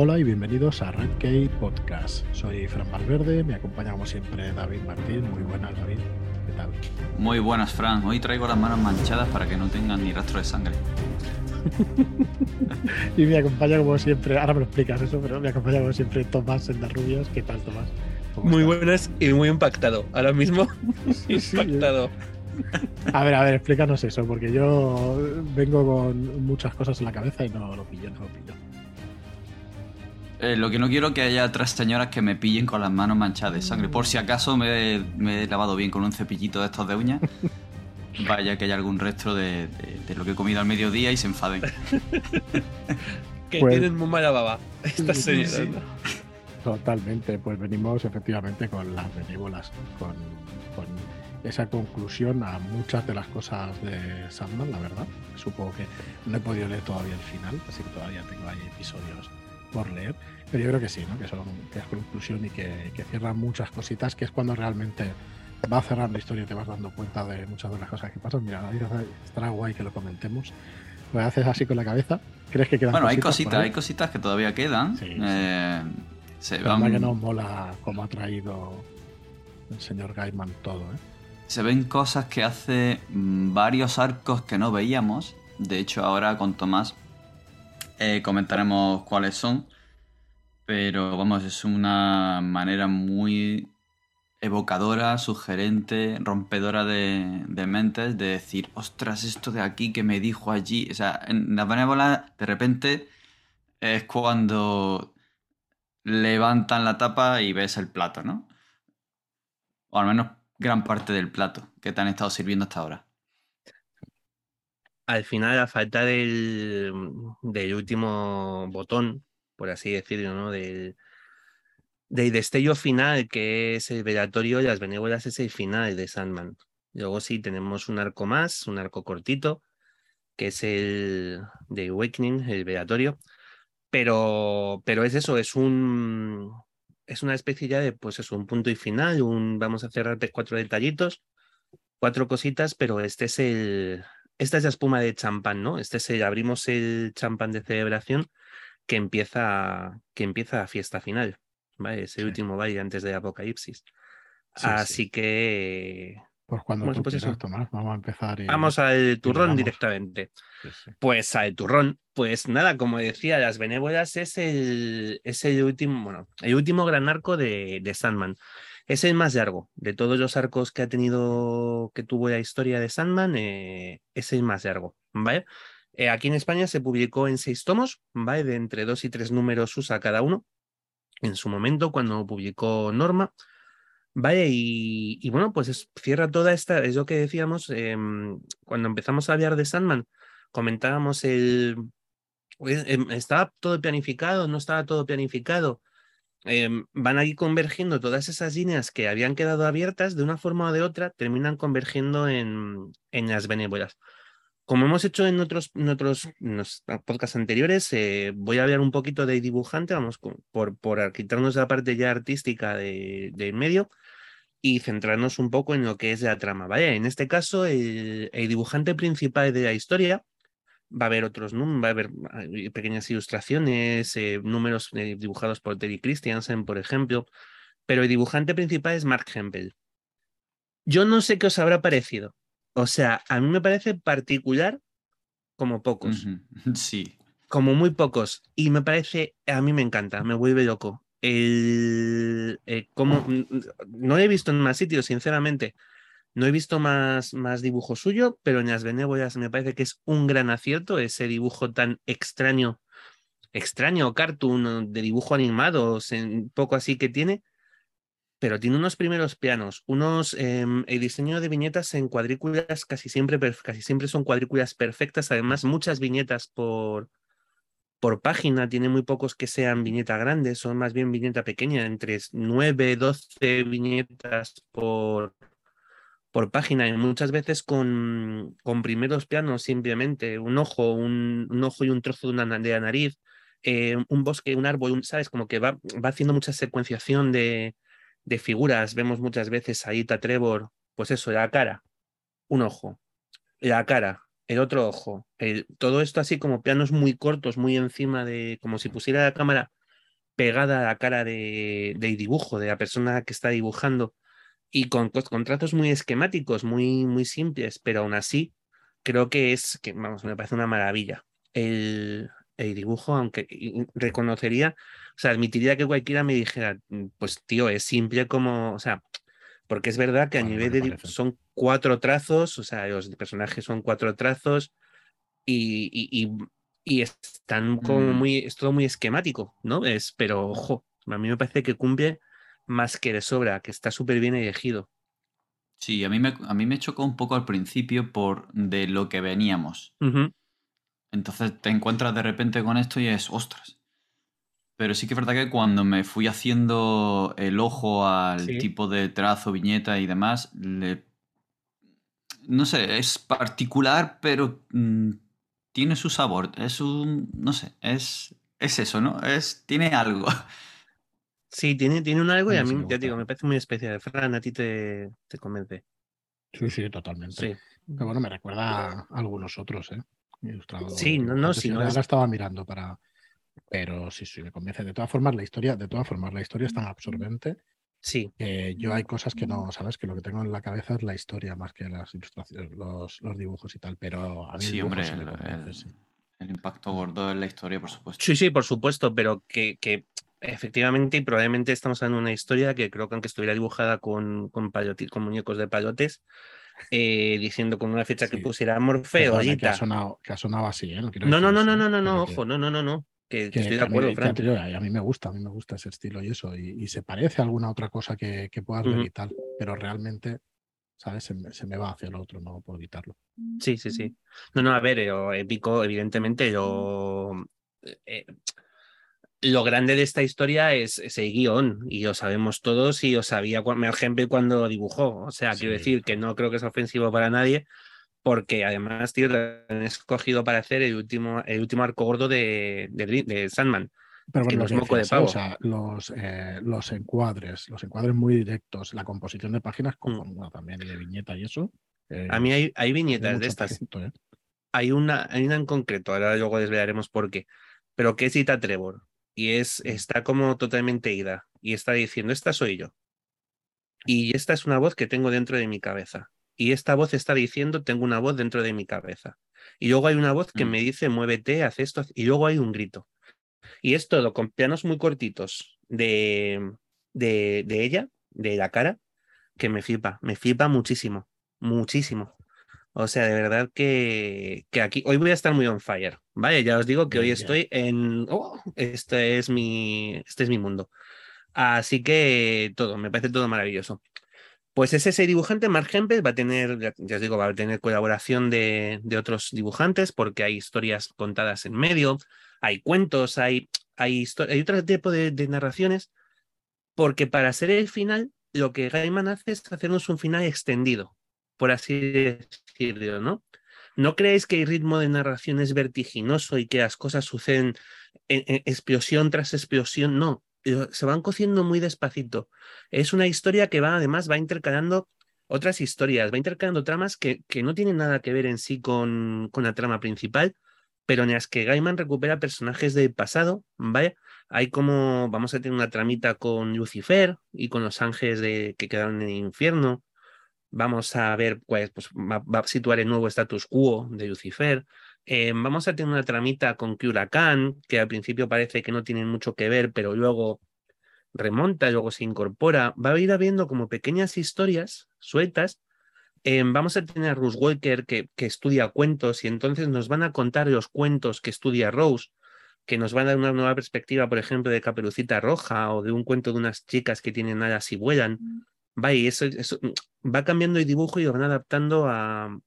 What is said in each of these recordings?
Hola y bienvenidos a Red Key Podcast. Soy Fran Valverde, me acompaña como siempre David Martín. Muy buenas, David. ¿Qué tal? Muy buenas, Fran. Hoy traigo las manos manchadas para que no tengan ni rastro de sangre. y me acompaña como siempre, ahora me lo explicas eso, pero me acompaña como siempre Tomás en las rubias. ¿Qué tal, Tomás? Muy buenas y muy impactado. Ahora mismo, impactado. A ver, a ver, explícanos eso, porque yo vengo con muchas cosas en la cabeza y no lo pillo, no lo pillo. Eh, lo que no quiero es que haya otras señoras que me pillen con las manos manchadas de sangre. Por si acaso me, he lavado bien con un cepillito de estos de uñas. Vaya que haya algún resto de, lo que he comido al mediodía y se enfaden. que pues tienen muy mala baba estas señoras. Totalmente, pues venimos efectivamente con las benévolas, con, con, esa conclusión a muchas de las cosas de Sandman, la verdad. Supongo que no he podido leer todavía el final, así que todavía tengo ahí episodios por leer. Pero yo creo que sí, ¿no? que, son, que es conclusión y que, que cierran muchas cositas, que es cuando realmente va a cerrar la historia y te vas dando cuenta de muchas de las cosas que pasan. Mira, estará guay que lo comentemos. Lo haces así con la cabeza. ¿Crees que quedan Bueno, hay cositas, hay cositas que todavía quedan. Sí, eh, Se van... que no mola cómo ha traído el señor Gaiman todo, ¿eh? Se ven cosas que hace mm, varios arcos que no veíamos. De hecho, ahora con Tomás eh, comentaremos cuáles son. Pero vamos, es una manera muy evocadora, sugerente, rompedora de, mentes, de decir, ostras, esto de aquí que me dijo allí. O sea, en la benévola, de repente, es cuando levantan la tapa y ves el plato, ¿no? O al menos gran parte del plato que te han estado sirviendo hasta ahora al final, a falta del, del último botón, por así decirlo, ¿no? Del, del destello final, que es el velatorio, las benévolas es el final de Sandman. Luego sí tenemos un arco más, un arco cortito, que es el de Awakening, el velatorio. Pero, pero es eso, es un es una especie ya de, pues es un punto y final, un vamos a cerrar cuatro detallitos, cuatro cositas, pero este es el, esta es la espuma de champán, ¿no? Este es el, abrimos el champán de celebración que empieza, que empieza a fiesta final, ¿vale? Es el último baile antes de Apocalipsis. Así que... Pues cuando tú pues vamos a empezar. Vamos al turrón directamente. Pues al turrón, pues nada, como decía, las benévolas es el, es el último, bueno, el último gran arco de, de Sandman. Es el más largo de todos los arcos que ha tenido, que tuvo la historia de Sandman, eh, es el más largo, ¿vale? Eh, aquí en España se publicó en seis tomos, ¿vale? De entre dos y tres números usa cada uno, en su momento, cuando publicó Norma, ¿vale? Y, bueno, pues cierra toda esta, es lo que decíamos, em, cuando empezamos a hablar de Sandman, comentábamos el... Em, ¿Estaba todo planificado? ¿No estaba todo planificado? Em, van ahí convergiendo todas esas líneas que habían quedado abiertas de una forma o de otra, terminan convergiendo en, en las benévolas. Como hemos hecho en otros, en otros podcasts anteriores, eh, voy a hablar un poquito de dibujante, vamos, por, por quitarnos la parte ya artística del de medio y centrarnos un poco en lo que es la trama. ¿vale? En este caso, el dibujante principal de la historia va a haber otros números, va a haber pequeñas ilustraciones, eh, números eh, dibujados por Terry Christiansen, por ejemplo, pero el dibujante principal es Mark Hempel. Yo no sé qué os habrá parecido. O sea, a mí me parece particular como pocos. Sí. Como muy pocos. Y me parece, a mí me encanta, me vuelve loco. El, eh, como, no lo he visto en más sitios, sinceramente. No he visto más, más dibujo suyo, pero en las benévolas me parece que es un gran acierto ese dibujo tan extraño, extraño, cartoon, de dibujo animado, poco así que tiene, pero tiene unos primeros pianos, unos, em, el diseño de viñetas en cuadrículas casi siempre, casi siempre son cuadrículas perfectas, además muchas viñetas por, por página, tiene muy pocos que sean viñeta grandes, son más bien viñeta pequeña, entre 9, 12 viñetas por, por página y muchas veces con, con primeros planos simplemente, un ojo, un, ojo y un trozo de, una, de la nariz, eh, un bosque, un árbol, ¿sabes? Como que va, va haciendo mucha secuenciación de, de, figuras. Vemos muchas veces a Ita Trevor, pues eso, la cara, un ojo, la cara, el otro ojo, todo esto así como planos muy cortos, muy encima de, como si pusiera la cámara pegada a la cara de, dibujo, de la persona que está dibujando, y con, con trazos muy esquemáticos, muy, muy simples, pero aún así creo que es, que vamos, me parece una maravilla. El, el dibujo, aunque reconocería, o sea, admitiría que cualquiera me dijera, mm, pues tío, es simple como, o sea, porque es verdad que a nivel de son cuatro trazos, o sea, los personajes son cuatro trazos y, y, y, están como mm. muy, es todo muy esquemático, ¿no? Es, pero ojo, a mí me parece que cumple más que de sobra, que está súper bien elegido. Sí, a mí, me, a mí me chocó un poco al principio por de lo que veníamos. Entonces te encuentras de repente con esto y es, ostras. Pero sí que es verdad que cuando me fui haciendo el ojo al tipo de trazo, viñeta y demás, le... no sé, es particular, pero mm, tiene su sabor. Es un, no sé, es, es eso, ¿no? Es, tiene algo. Sí, tiene, tiene un algo y a mí, ya digo, me parece muy especial. Fran, a ti te, te convence. Sí, sí, totalmente. Sí. Pero bueno, me recuerda a algunos otros, ¿eh? Sí, no, no, sí. No la estaba mirando para. Pero sí, sí, me convence. De todas formas, la historia, de todas formas, la historia es tan absorbente. Sí. Que yo hay cosas que no, ¿sabes? Que lo que tengo en la cabeza es la historia más que las ilustraciones, los, los dibujos y tal. Pero a mí sí, hombre, el, impacto gordo en la historia, por supuesto. Sí, sí, por supuesto, pero que, que efectivamente y probablemente estamos hablando de una historia que creo que aunque estuviera dibujada con, con, con muñecos de payotes, eh, diciendo con una fecha que pusiera Morfeo. Que ha, sonado, que ha sonado así, ¿eh? No, no, no, no, no, no, no, ojo, no, no, no, no. Que, estoy de acuerdo, Frank. A mí me gusta, a mí me gusta ese estilo y eso, y, se parece a alguna otra cosa que, que puedas ver y tal, pero realmente, ¿sabes? Se me, se me, va hacia el otro, no puedo evitarlo. Sí, sí, sí. No, no, a ver, yo, épico, evidentemente, yo. Eh, lo grande de esta historia es ese guion, y lo sabemos todos, y lo sabía ejemplo cuando dibujó. O sea, quiero decir que no creo que sea ofensivo para nadie, porque además, tío, han escogido para hacer el último, el último arco gordo de, de, Sandman. Pero bueno, los, moco de pavo. O sea, los, eh, los encuadres, los encuadres muy directos, la composición de páginas, mm. como también de viñeta y eso. A mí hay, hay viñetas de estas. ¿eh? Hay, una, hay una en concreto, ahora luego desvelaremos por qué, pero que cita Trevor y es, está como totalmente ida y está diciendo, esta soy yo. Y esta es una voz que tengo dentro de mi cabeza. Y esta voz está diciendo, tengo una voz dentro de mi cabeza. Y luego hay una voz que mm. me dice, muévete, haz esto. Y luego hay un grito. Y es todo con pianos muy cortitos de, de, de ella, de la cara, que me flipa, me flipa muchísimo, muchísimo. O sea, de verdad que, que, aquí hoy voy a estar muy on fire, ¿vale? Ya os digo que hoy estoy en... Oh, este, es mi, este es mi mundo. Así que todo, me parece todo maravilloso. Pues es ese dibujante, Mark Hempel, va a tener, ya os digo, va a tener colaboración de, de otros dibujantes porque hay historias contadas en medio, hay cuentos, hay, hay, hay otro tipo de, de narraciones, porque para ser el final, lo que Gaiman hace es hacernos un final extendido, por así ¿no? ¿No creéis que el ritmo de narración es vertiginoso y que las cosas suceden en, explosión tras explosión? No, se van cociendo muy despacito. Es una historia que va, además, va intercalando otras historias, va intercalando tramas que, que no tienen nada que ver en sí con, con, la trama principal, pero en las que Gaiman recupera personajes del pasado, ¿vale? Hay como, vamos a tener una tramita con Lucifer y con los ángeles que quedaron en el infierno, Vamos a ver, pues, pues va, a situar el nuevo status quo de Lucifer. Eh, vamos a tener una tramita con Huracán, que al principio parece que no tienen mucho que ver, pero luego remonta, luego se incorpora. Va a ir habiendo como pequeñas historias sueltas. Eh, vamos a tener a Ruth Walker que, que estudia cuentos y entonces nos van a contar los cuentos que estudia Rose, que nos van a dar una nueva perspectiva, por ejemplo, de Caperucita Roja o de un cuento de unas chicas que tienen alas y vuelan. Va y eso, mm, va cambiando el dibujo y lo van adaptando a,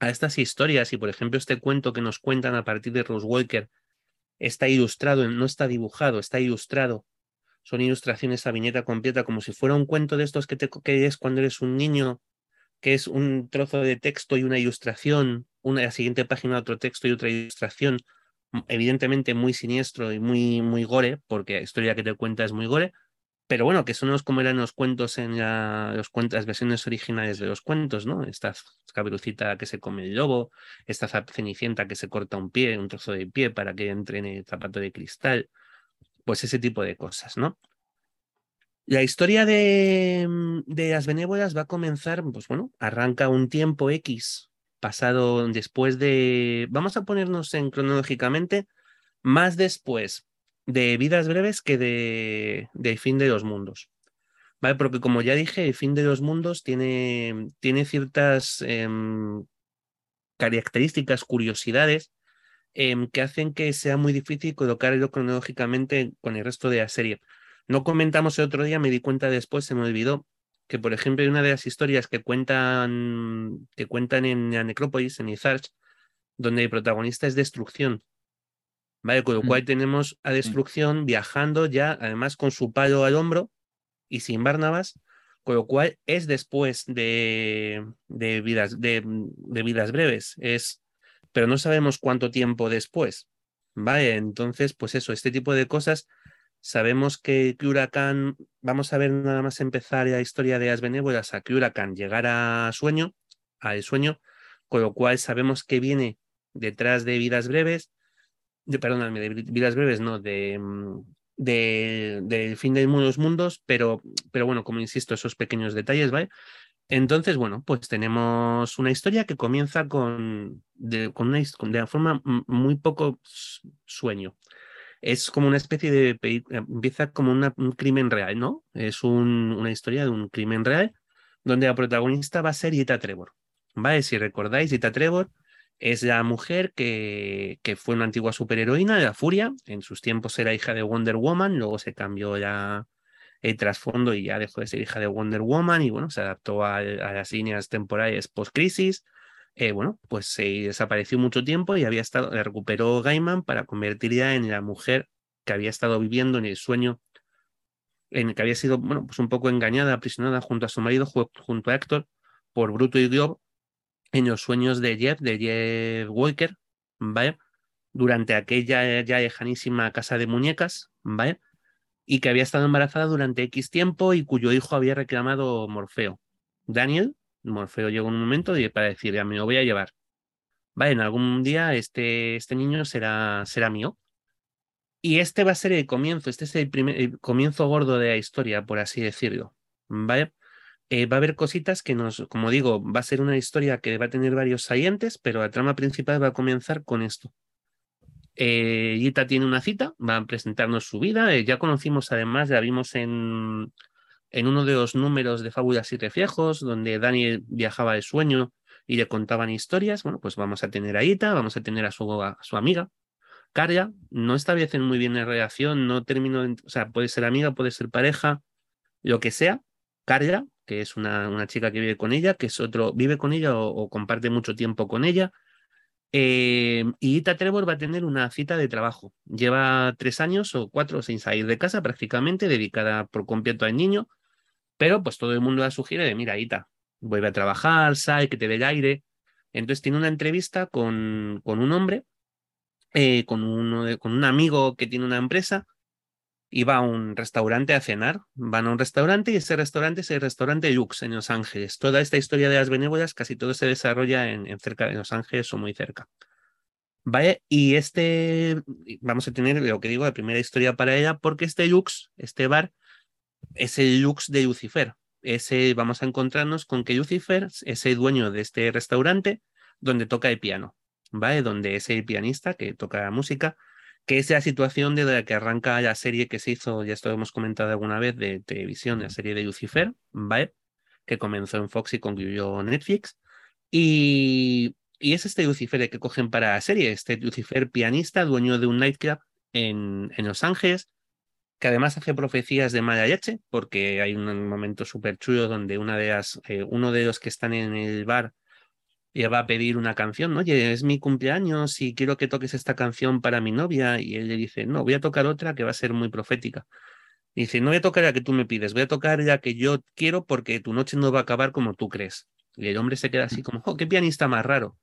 a estas historias. Y por ejemplo, este cuento que nos cuentan a partir de Rose Walker está ilustrado, no está dibujado, está ilustrado. Son ilustraciones a viñeta completa, como si fuera un cuento de estos que, te, que es cuando eres un niño, que es un trozo de texto y una ilustración, una la siguiente página otro texto y otra ilustración, evidentemente muy siniestro y muy, muy gore, porque la historia que te cuenta es muy gore, pero bueno, que son como eran los cuentos en las versiones originales de los cuentos, ¿no? Esta caberucita que se come el lobo, esta cenicienta que se corta un pie, un trozo de pie para que entre en el zapato de cristal. pues ese tipo de cosas, ¿no? La historia de, de las benévolas va a comenzar, pues bueno, arranca un tiempo X pasado después de, vamos a ponernos en cronológicamente, más después de Vidas Breves que de, de Fin de los Mundos. ¿Vale? Porque como ya dije, el Fin de los Mundos tiene, tiene ciertas em, características, curiosidades em, que hacen que sea muy difícil colocarlo cronológicamente con el resto de la serie. No comentamos el otro día, me di cuenta después, se me olvidó, que por ejemplo una de las historias que cuentan, que cuentan en la Necrópolis, en Izarch, donde el protagonista es Destrucción. ¿Vale? Con lo mm. cual tenemos a Destrucción viajando ya, además con su palo al hombro y sin Barnabas, con lo cual es después de, de vidas, de, de, vidas breves, es, pero no sabemos cuánto tiempo después. ¿Vale? Entonces, pues eso, este tipo de cosas Sabemos que, Huracán, vamos a ver nada más empezar la historia de las benévolas a que Huracán llegara a sueño, al sueño, con lo cual sabemos que viene detrás de vidas breves, de, perdóname, de vidas breves, no, de, mm, de, fin de los mundos, pero, pero bueno, como insisto, esos pequeños detalles, ¿vale? Entonces, bueno, pues tenemos una historia que comienza con, de, con una, de forma muy poco sueño es como una especie de... empieza como un crimen real, ¿no? Es una historia de un crimen real donde la protagonista va a ser Ita Trevor. ¿Vale? Si recordáis, Ita Trevor es la mujer que, que fue una antigua superheroína de la Furia. En sus tiempos era hija de Wonder Woman, luego se cambió ya el trasfondo y ya dejó de ser hija de Wonder Woman y bueno, se adaptó a, a las líneas temporales post-crisis. Eh, bueno, pues se desapareció mucho tiempo y había estado, recuperó Gaiman para convertirla en la mujer que había estado viviendo en el sueño, en el que había sido, bueno, pues un poco engañada, aprisionada junto a su marido, junto a Héctor, por Bruto y Glob, en los sueños de Jeff, de Jeff Walker, ¿vale? Durante aquella ya lejanísima casa de muñecas, ¿vale? Y que había estado embarazada durante X tiempo y cuyo hijo había reclamado Morfeo. Daniel, Morfeo llegó un momento para decir, ya me lo voy a llevar. Vale, en algún día este, este niño será, será mío. Y este va a ser el comienzo, este es el, primer, comienzo gordo de la historia, por así decirlo. ¿Vale? Eh, va a haber cositas que nos, como digo, va a ser una historia que va a tener varios salientes, pero la trama principal va a comenzar con esto. Eh, tiene una cita, va a presentarnos su vida. Eh, ya conocimos además, ya vimos en, en uno de los números de Fábulas y Reflejos, donde Daniel viajaba de sueño y le contaban historias, bueno, pues vamos a tener a Ita, vamos a tener a su, su amiga, Caria, no establecen muy bien la relación, no termino, o sea, puede ser amiga, puede ser pareja, lo que sea. Caria, que es una, una chica que vive con ella, que es otro, vive con ella o, comparte mucho tiempo con ella. Eh, y Ita Trevor va a tener una cita de trabajo. Lleva tres años o cuatro sin salir de casa prácticamente, dedicada por completo al niño. Pero pues todo el mundo la sugiere de, mira, Ita, vuelve a trabajar, sal, que te dé el aire. Entonces tiene una entrevista con, con un hombre, eh, con, uno con un amigo que tiene una empresa, va a un restaurante a cenar. Van a un restaurante y ese restaurante es el restaurante Lux en Los Ángeles. Toda esta historia de las benévolas, casi todo se desarrolla en, en cerca de Los Ángeles o muy cerca. ¿Vale? Y este, vamos a tener lo que digo, la primera historia para ella, porque este Lux, este bar, es el Lux de Lucifer. Ese, vamos a encontrarnos con que Lucifer es el dueño de este restaurante donde toca el piano, ¿vale? Donde es el pianista que toca la música, que es la situación de la que arranca la serie que se hizo, ya esto hemos comentado alguna vez, de televisión, la serie de Lucifer, ¿vale? Que comenzó en Fox y concluyó en Netflix. Y, y es este Lucifer que cogen para la serie, este Lucifer pianista, dueño de un nightclub en, en Los Ángeles, que además hace profecías de mala leche, porque hay un momento súper chulo donde una de las, eh, uno de los que están en el bar le va a pedir una canción, oye, es mi cumpleaños y quiero que toques esta canción para mi novia, y él le dice, no, voy a tocar otra que va a ser muy profética. Y dice, no voy a tocar la que tú me pides, voy a tocar la que yo quiero porque tu noche no va a acabar como tú crees. Y el hombre se queda así como, oh, qué pianista más raro.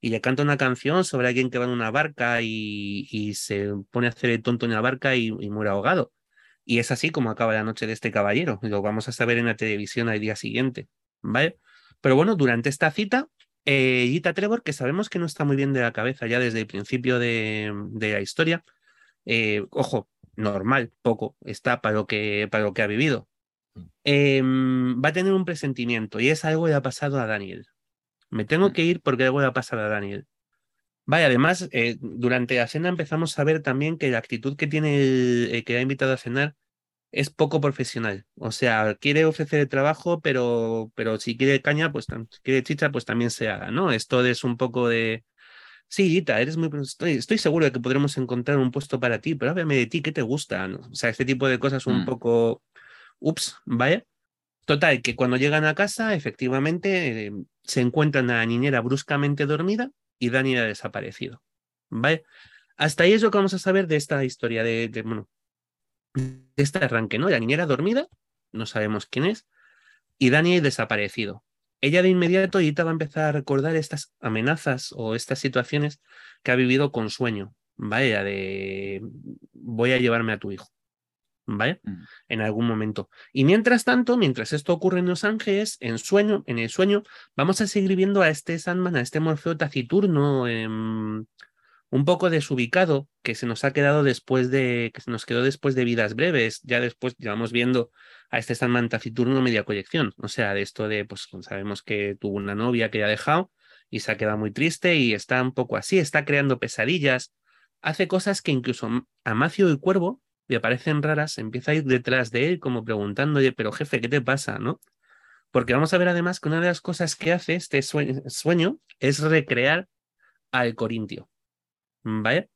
Y le canta una canción sobre alguien que va en una barca y, y se pone a hacer el tonto en la barca y, y muere ahogado. Y es así como acaba la noche de este caballero. Lo vamos a saber en la televisión al día siguiente. ¿Vale? Pero bueno, durante esta cita, eh, Gita Trevor, que sabemos que no está muy bien de la cabeza ya desde el principio de, la historia. Eh, ojo, normal, poco, está para lo que, para lo que ha vivido. Mm. Em, va a tener un presentimiento y es algo que ha pasado a Daniel. Me tengo mm. que ir porque algo le ha pasado a Daniel. Vaya, además, eh, durante la cena empezamos a ver también que la actitud que tiene el, que ha invitado a cenar es poco profesional. O sea, quiere ofrecer el trabajo, pero, pero si quiere caña, pues si quiere chicha, pues también se haga, ¿no? Esto es un poco de. Sí, Gita, eres muy. Estoy, estoy seguro de que podremos encontrar un puesto para ti, pero háblame de ti, ¿qué te gusta? O sea, este tipo de cosas un mm. poco. Ups, vaya. Total, que cuando llegan a casa, efectivamente, eh, se encuentran a la niñera bruscamente dormida y Dani ha desaparecido. ¿Vale? Hasta ahí es lo que vamos a saber de esta historia, de, bueno, de este arranque, ¿no? La niñera dormida, no sabemos quién es, y Dani desaparecido. Ella de inmediato va a empezar a recordar estas amenazas o estas situaciones que ha vivido con sueño, vaya, de voy a llevarme a tu hijo. ¿vale? Mm. En algún momento. Y mientras tanto, mientras esto ocurre en Los Ángeles, en sueño, en el sueño, vamos a seguir viendo a este Sandman, a este Morfeo taciturno, em, un poco desubicado, que se nos ha quedado después de, que se nos quedó después de vidas breves. Ya después llevamos viendo a este Sandman taciturno media colección. O sea, de esto de, pues sabemos que tuvo una novia que ya ha dejado y se ha quedado muy triste y está un poco así, está creando pesadillas, hace cosas que incluso a Macio y Cuervo le aparecen raras, empieza a ir detrás de él como preguntando, pero jefe, ¿qué te pasa? ¿no? Porque vamos a ver además que una de las cosas que hace este sueño, es recrear al Corintio. ¿Vale?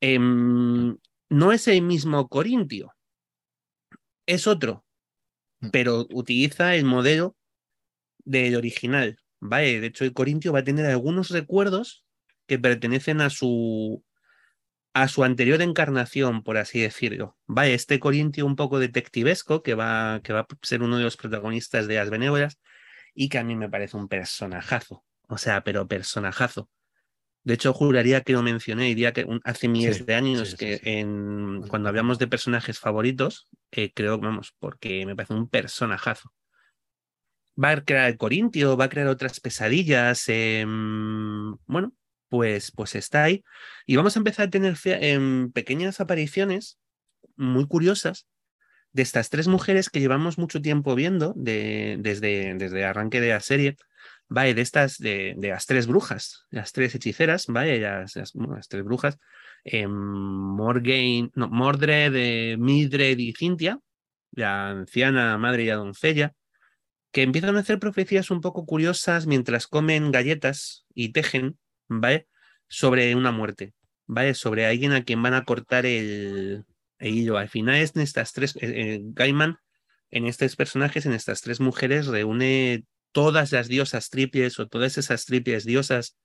Em, no es el mismo Corintio, es otro, mm. pero utiliza el modelo del original. ¿Vale? De hecho, el Corintio va a tener algunos recuerdos que pertenecen a su, a su anterior encarnación, por así decirlo. Va este Corintio un poco detectivesco, que va, que va a ser uno de los protagonistas de Las Benévolas, y que a mí me parece un personajazo. O sea, pero personajazo. De hecho, juraría que lo mencioné, diría que hace miles de años que en, cuando hablamos de personajes favoritos, eh, creo, vamos, porque me parece un personajazo. Va a crear el Corintio, va a crear otras pesadillas. Em, bueno, pues, pues está ahí. Y vamos a empezar a tener en pequeñas apariciones muy curiosas de estas tres mujeres que llevamos mucho tiempo viendo de, desde, desde arranque de la serie, vaya, de estas, de, las tres brujas, las tres hechiceras, vaya, las, las, tres brujas, eh, Morgaine, no, Mordred, eh, Mildred y Cintia, la anciana madre y la doncella, que empiezan a hacer profecías un poco curiosas mientras comen galletas y tejen ¿vale? Sobre una muerte, ¿vale? Sobre alguien a quien van a cortar el, hilo. Al final es en estas tres, eh, eh, Gaiman, en estos personajes, en estas tres mujeres, reúne todas las diosas triples o todas esas triples diosas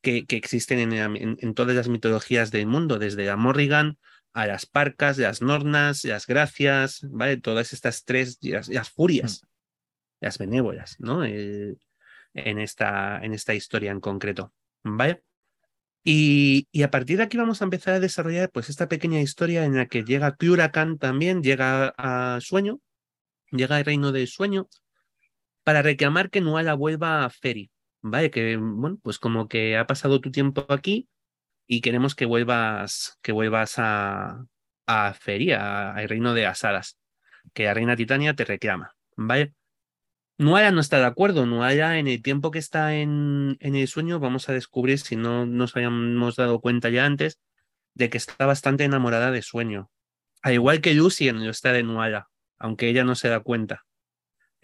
que, que existen en, en, todas las mitologías del mundo, desde la Morrigan a las Parcas, las Nornas, las Gracias, ¿vale? Todas estas tres, las, furias, mm. las benévolas, ¿no? en, esta, en esta historia en concreto. ¿Vale? Y, y, a partir de aquí vamos a empezar a desarrollar pues esta pequeña historia en la que llega Kyurakan también, llega a Sueño, llega al reino del sueño, para reclamar que Nuala vuelva a Feri, ¿vale? Que, bueno, pues como que ha pasado tu tiempo aquí y queremos que vuelvas, que vuelvas a, a Feri, al reino de Asadas, que la reina Titania te reclama, ¿vale? Nuaya no está de acuerdo. Nuaya, en el tiempo que está en, en, el sueño, vamos a descubrir, si no nos habíamos dado cuenta ya antes, de que está bastante enamorada de sueño. Al igual que Lucien lo está de Nuala, aunque ella no se da cuenta.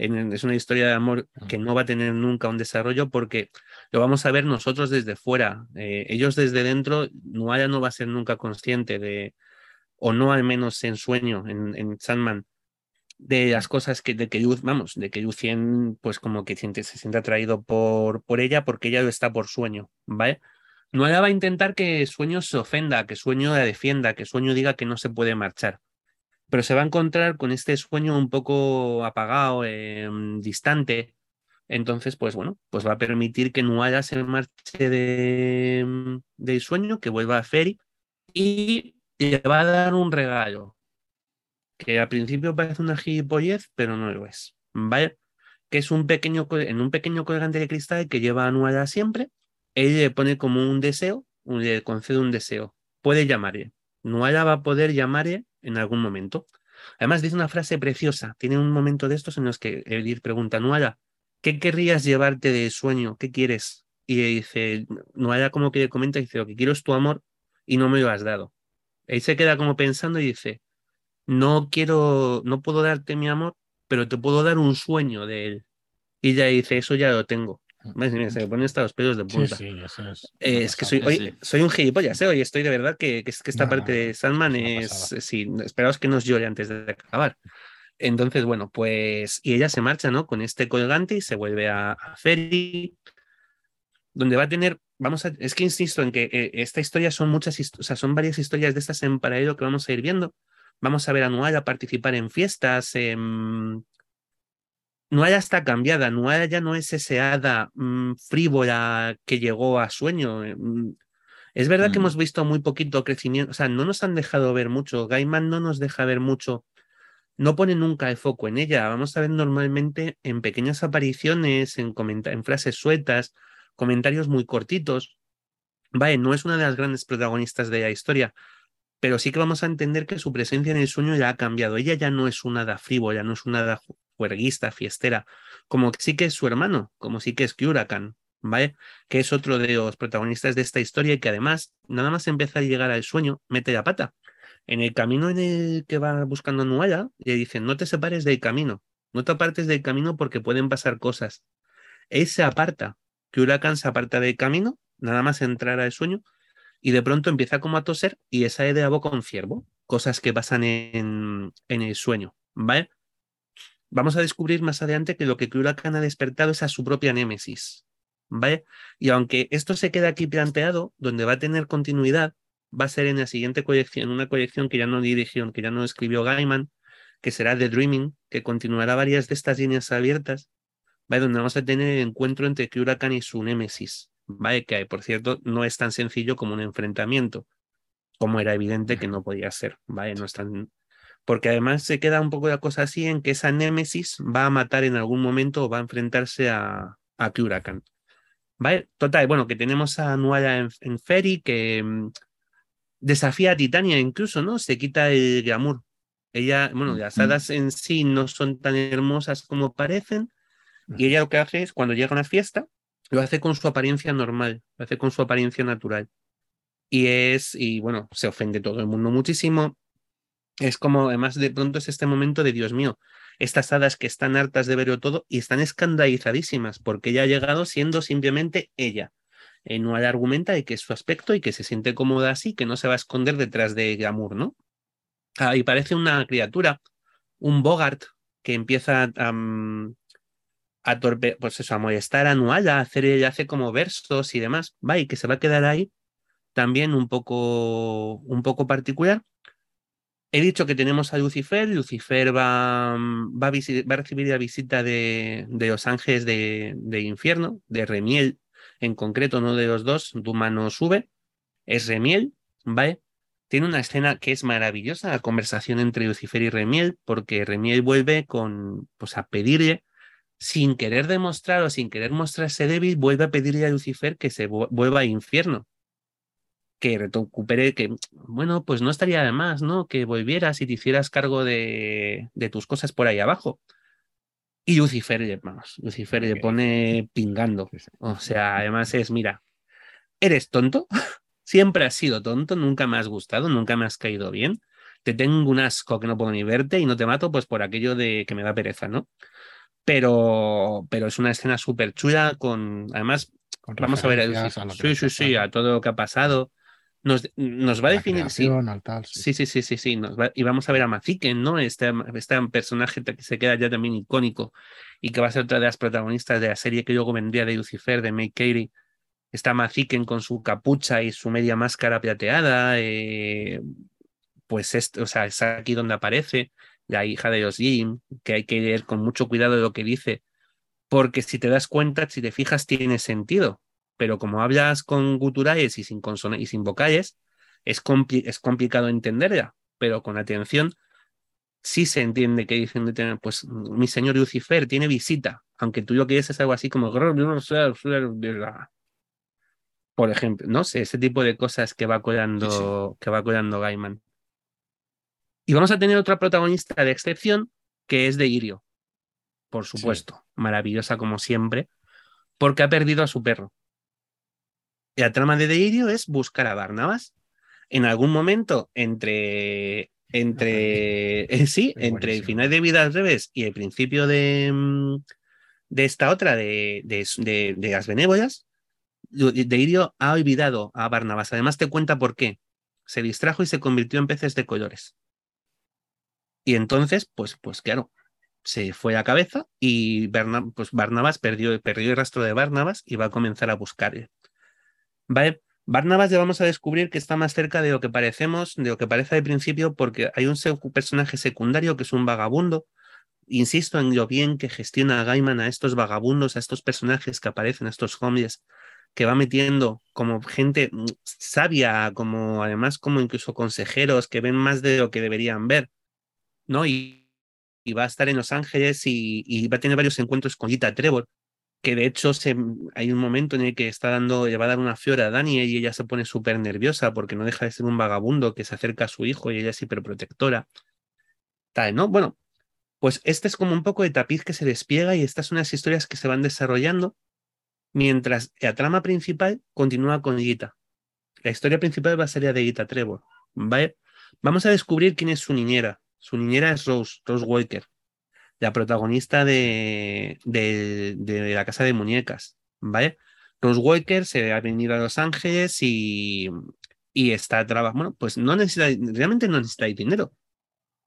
Es una historia de amor que no va a tener nunca un desarrollo porque lo vamos a ver nosotros desde fuera. Eh, ellos desde dentro, no va a ser nunca consciente de, o no al menos en sueño, en, en Sandman, de las cosas que, de que Luz, vamos, de que Lucien, pues como que siente, se siente atraído por, por ella porque ella lo está por sueño, ¿vale? No va a intentar que Sueño se ofenda, que Sueño la defienda, que Sueño diga que no se puede marchar. Pero se va a encontrar con este sueño un poco apagado, em, distante. Entonces, pues bueno, pues va a permitir que Nuala se marche de, del sueño, que vuelva a Ferry y le va a dar un regalo que al principio parece una gilipollez, pero no lo es. ¿Vale? Que es un pequeño, en un pequeño colgante de cristal que lleva anuada siempre, él le pone como un deseo, le concede un deseo. Puede llamarle, Nuala va a poder llamarle en algún momento. Además dice una frase preciosa, tiene un momento de estos en los que Edith pregunta, Nuala, ¿qué querrías llevarte de sueño? ¿Qué quieres? Y dice, Nuala como que le comenta, dice, lo que quiero es tu amor y no me lo has dado. Él se queda como pensando y dice, no quiero, no puedo darte mi amor, pero te puedo dar un sueño de él. Y ella dice, eso ya lo tengo. Se me ponen hasta los pelos de punta. es, que soy, soy un gilipollas, ¿eh? Hoy estoy de verdad que, que, esta parte de Sandman es. Sí, esperaos que nos llore antes de acabar. Entonces, bueno, pues. Y ella se marcha, ¿no? Con este colgante y se vuelve a, a Ferry, donde va a tener. Vamos a. Es que insisto en que eh, esta historia son muchas. O sea, son varias historias de estas en paralelo que vamos a ir viendo. Vamos a ver a Nuala participar en fiestas, en Nuala está cambiada, Nuala ya no es ese hada mm, frívola que llegó a sueño. Eh, mm, es verdad que hemos visto muy poquito crecimiento, o sea, no nos han dejado ver mucho, Gaiman no nos deja ver mucho, no pone nunca el foco en ella, vamos a ver normalmente en pequeñas apariciones, en, en frases sueltas, comentarios muy cortitos. Vale, no es una de las grandes protagonistas de la historia, pero sí que vamos a entender que su presencia en el sueño ya ha cambiado. Ella ya no es una hada frívola, no es una hada juerguista, fiestera, como sí que es su hermano, como sí que es Kyurakan, ¿vale? Que es otro de los protagonistas de esta historia y que además, nada más empieza a llegar al sueño, mete la pata. En el camino en el que va buscando Nuala, le dicen, no te separes del camino, no te apartes del camino porque pueden pasar cosas. Él se aparta, Kyurakan se aparta del camino, nada más entrar al sueño, y de pronto empieza como a toser y esa de la boca un ciervo, cosas que pasan en, en el sueño, ¿vale? Vamos a descubrir más adelante que lo que Khan ha despertado es a su propia némesis. ¿Vale? Y aunque esto se queda aquí planteado, donde va a tener continuidad, va a ser en la siguiente colección, una colección que ya no dirigió, que ya no escribió Gaiman, que será The Dreaming, que continuará varias de estas líneas abiertas, ¿vale? donde vamos a tener el encuentro entre Khan y su némesis, ¿vale? que por cierto no es tan sencillo como un enfrentamiento, como era evidente que no podía ser, ¿vale? no es tan, porque además se queda un poco la cosa así en que esa némesis va a matar en algún momento o va a enfrentarse a, a. ¿Vale? Total, bueno, que tenemos a Nuala en, Ferry que mm, desafía a Titania incluso, ¿no? Se quita el glamour. Ella, bueno, las hadas en sí no son tan hermosas como parecen, y ella lo que hace es, cuando llega a una fiesta, lo hace con su apariencia normal, lo hace con su apariencia natural. Y es, y bueno, se ofende todo el mundo muchísimo, es como, además, de pronto es este momento de Dios mío, estas hadas que están hartas de verlo todo y están escandalizadísimas porque ella ha llegado siendo simplemente ella. Eh, no hay argumenta de que es su aspecto y que se siente cómoda así, que no se va a esconder detrás de glamour, ¿no? Ah, y parece una criatura, un Bogart, que empieza a, mm, a torpe, pues eso, a molestar a Nuala, a hacer ella hace como versos y demás, va, y que se va a quedar ahí también un poco, un poco particular. He dicho que tenemos a Lucifer. Lucifer va, va, a, recibir la visita de, los ángeles de, infierno, de Remiel en concreto, no de los dos. Dumano sube, es Remiel, ¿vale? Tiene una escena que es maravillosa, la conversación entre Lucifer y Remiel, porque Remiel vuelve con, pues, a pedirle, sin querer demostrar o sin querer mostrarse débil, vuelve a pedirle a Lucifer que se vuelva a infierno que recupere, que, bueno, pues no estaría de más, ¿no? Que volvieras y te hicieras cargo de, de tus cosas por ahí abajo. Y Lucifer, vamos, Lucifer le pone pingando. O sea, además es, mira, eres tonto, siempre has sido tonto, nunca me has gustado, nunca me has caído bien. Te tengo un asco que no puedo ni verte y no te mato, pues por aquello de que me da pereza, ¿no? Pero, pero es una escena súper chula con, además, vamos a ver a Sí, sí, sí, a todo lo que ha pasado nos, nos va a definir. Sí, sí, sí, sí, sí, sí, Nos va, y vamos a ver a Maziken, ¿no? Este, este personaje que se queda ya también icónico y que va a ser otra de las protagonistas de la serie que luego vendría de Lucifer, de May Carey. Está Maziken con su capucha y su media máscara plateada. Eh, pues esto, o sea, es aquí donde aparece la hija de los Jim, que hay que leer con mucho cuidado de lo que dice, porque si te das cuenta, si te fijas, tiene sentido pero como hablas con guturales y sin, y sin vocales, es, es complicado entenderla, pero con atención sí se entiende que dicen, pues mi señor Lucifer tiene visita, aunque tú lo que es es algo así como... Por ejemplo, no sé, ese tipo de cosas que va colando, que va colando Gaiman. Y vamos a tener otra protagonista de excepción, que es de Irio. Por supuesto, maravillosa como siempre, porque ha perdido a su perro. La trama de Deirio es buscar a Barnabas. En algún momento, entre. Entre. sí, entre el final de Vida al revés y el principio de. Mm, de esta otra, de, de, de, las benévolas, Deirio ha olvidado a Barnabas. Además, te cuenta por qué. Se distrajo y se convirtió en peces de colores. Y entonces, pues, pues claro, se fue a cabeza y pues Barnabas perdió, perdió el rastro de Barnabas y va a comenzar a buscar. Barnabas ya vamos a descubrir que está más cerca de lo que parecemos, de lo que parece al principio, porque hay un personaje secundario que es un vagabundo. Insisto en lo bien que gestiona Gaiman a estos vagabundos, a estos personajes que aparecen, a estos hombres, que va metiendo como gente sabia, como además como incluso consejeros que ven más de lo que deberían ver, ¿no? Y, y va a estar en Los Ángeles y, va a tener varios encuentros con Gita Trevor, que de hecho hay un momento en el que está dando, le va a dar una fiora a Dani y ella se pone súper nerviosa porque no deja de ser un vagabundo que se acerca a su hijo y ella es hiperprotectora. Tal, ¿no? Bueno, pues este es como un poco de tapiz que se despliega y estas son las historias que se van desarrollando mientras la trama principal continúa con Gita. La historia principal va a ser la de Gita Trevor. Vamos a descubrir quién es su niñera, su niñera es Rose, Rose Walker, la protagonista de, de, la casa de muñecas, ¿vale? Rose Walker se ha venido a Los Ángeles y, y está trabajando, bueno, pues no necesita, realmente no necesita dinero,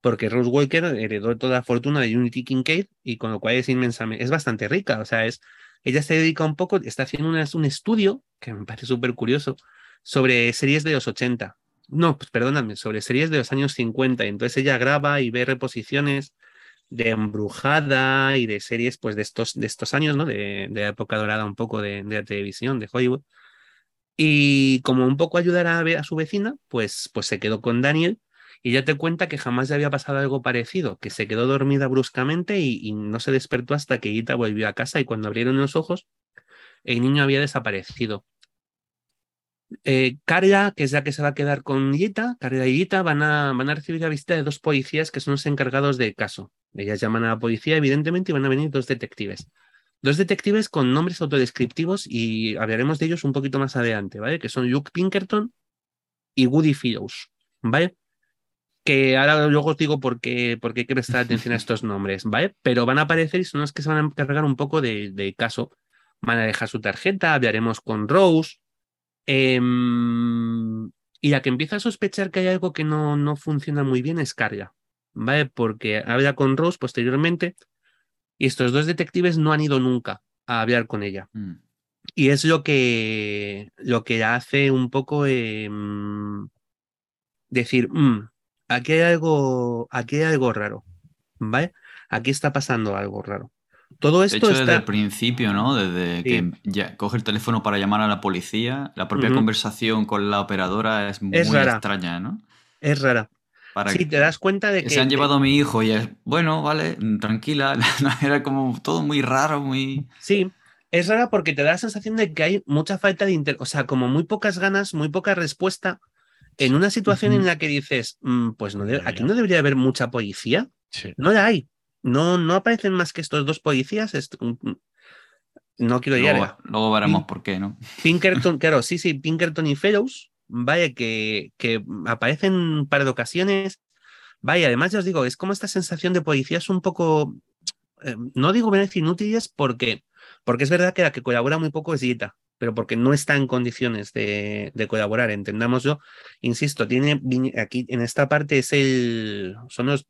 porque Rose Walker heredó toda la fortuna de Unity Kincaid y con lo cual es inmensamente, es bastante rica, o sea, es, ella se dedica un poco, está haciendo un estudio, que me parece súper curioso, sobre series de los 80, no, pues perdóname, sobre series de los años 50. Entonces ella graba y ve reposiciones de Embrujada y de series pues de estos, de estos años, ¿no? De, de época dorada un poco de, de, la televisión, de Hollywood. Y como un poco ayudar a, a su vecina, pues, pues se quedó con Daniel y ya te cuenta que jamás le había pasado algo parecido, que se quedó dormida bruscamente y, y no se despertó hasta que Ita volvió a casa y cuando abrieron los ojos, el niño había desaparecido. Eh, que es la que se va a quedar con Yita, Carla y Yita van a, van a recibir la visita de dos policías que son los encargados del caso. Ellas llaman a la policía, evidentemente, y van a venir dos detectives. Dos detectives con nombres autodescriptivos y hablaremos de ellos un poquito más adelante, ¿vale? Que son Luke Pinkerton y Woody Fields, ¿vale? Que ahora luego os digo por qué, por qué hay que prestar atención a estos nombres, ¿vale? Pero van a aparecer y son los que se van a encargar un poco del de caso. Van a dejar su tarjeta, hablaremos con Rose, Em, y la que empieza a sospechar que hay algo que no, no funciona muy bien es Carga, ¿vale? Porque habla con Rose posteriormente y estos dos detectives no han ido nunca a hablar con ella. Mm. Y es lo que, lo que hace un poco em, decir, mm, aquí, hay algo, aquí hay algo raro, ¿vale? Aquí está pasando algo raro. Todo esto de hecho, desde el principio, ¿no? Desde que ya coge el teléfono para llamar a la policía, la propia conversación con la operadora es muy extraña, ¿no? Es rara. Si te das cuenta de que... Se han llevado a mi hijo y es, bueno, vale, tranquila. Era como todo muy raro, muy... Sí, es rara porque te da la sensación de que hay mucha falta de... Inter... O sea, como muy pocas ganas, muy poca respuesta en una situación en la que dices, mm, pues no aquí no debería haber mucha policía. No la hay. No, no aparecen más que estos dos policías. No quiero luego, Luego veremos por qué, ¿no? Pinkerton, claro, sí, sí, Pinkerton y Fellows, vaya, que, que aparecen un par de ocasiones. Vaya, además ya os digo, es como esta sensación de policías un poco, eh, no digo beneficios inútiles porque, porque es verdad que la que colabora muy poco es Gita pero porque no está en condiciones de, colaborar, entendámoslo. Insisto, tiene aquí en esta parte es el, son los,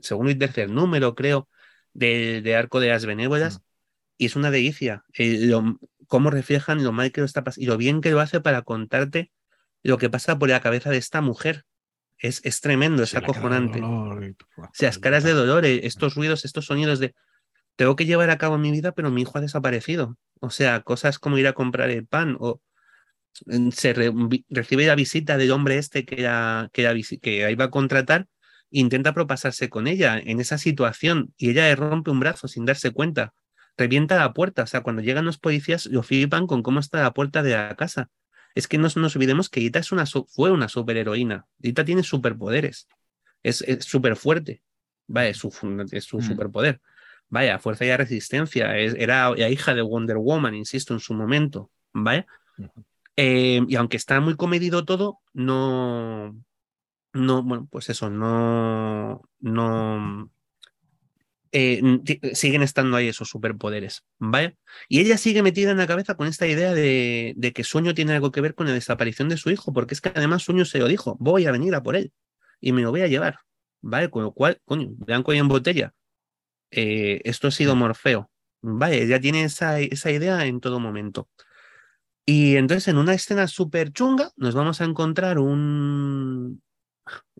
segundo y tercer número, creo, de, Arco de las Benévolas, y es una delicia. cómo reflejan lo mal que lo está pasando y lo bien que lo hace para contarte lo que pasa por la cabeza de esta mujer. Es, es tremendo, es acojonante. o sea, las caras de dolor, eh, estos ruidos, estos sonidos de tengo que llevar a cabo mi vida, pero mi hijo ha desaparecido. O sea, cosas como ir a comprar el pan o mm, se recibe la visita del hombre este que, que, que iba a contratar, intenta propasarse con ella en esa situación y ella le rompe un brazo sin darse cuenta. revienta la puerta. O sea, cuando llegan los policías, lo flipan con cómo está la puerta de la casa. Es que no nos olvidemos que Ita es una, fue una superheroína. Ita tiene superpoderes. Es súper fuerte. Es su, es su mm. superpoder. Vaya, fuerza y resistencia. era hija de Wonder Woman, insisto, en su momento. Vaya. Eh, y aunque está muy comedido todo, no. No, bueno, pues eso, no. No eh, siguen estando ahí esos superpoderes, ¿vale? Y ella sigue metida en la cabeza con esta idea de, que Sueño tiene algo que ver con la desaparición de su hijo, porque es que además Sueño se lo dijo, voy a venir a por él y me lo voy a llevar, ¿vale? Con lo cual, coño, blanco y en botella, eh, esto ha sido Morfeo, ¿vale? Ella tiene esa, esa idea en todo momento. Y entonces en una escena súper chunga nos vamos a encontrar un,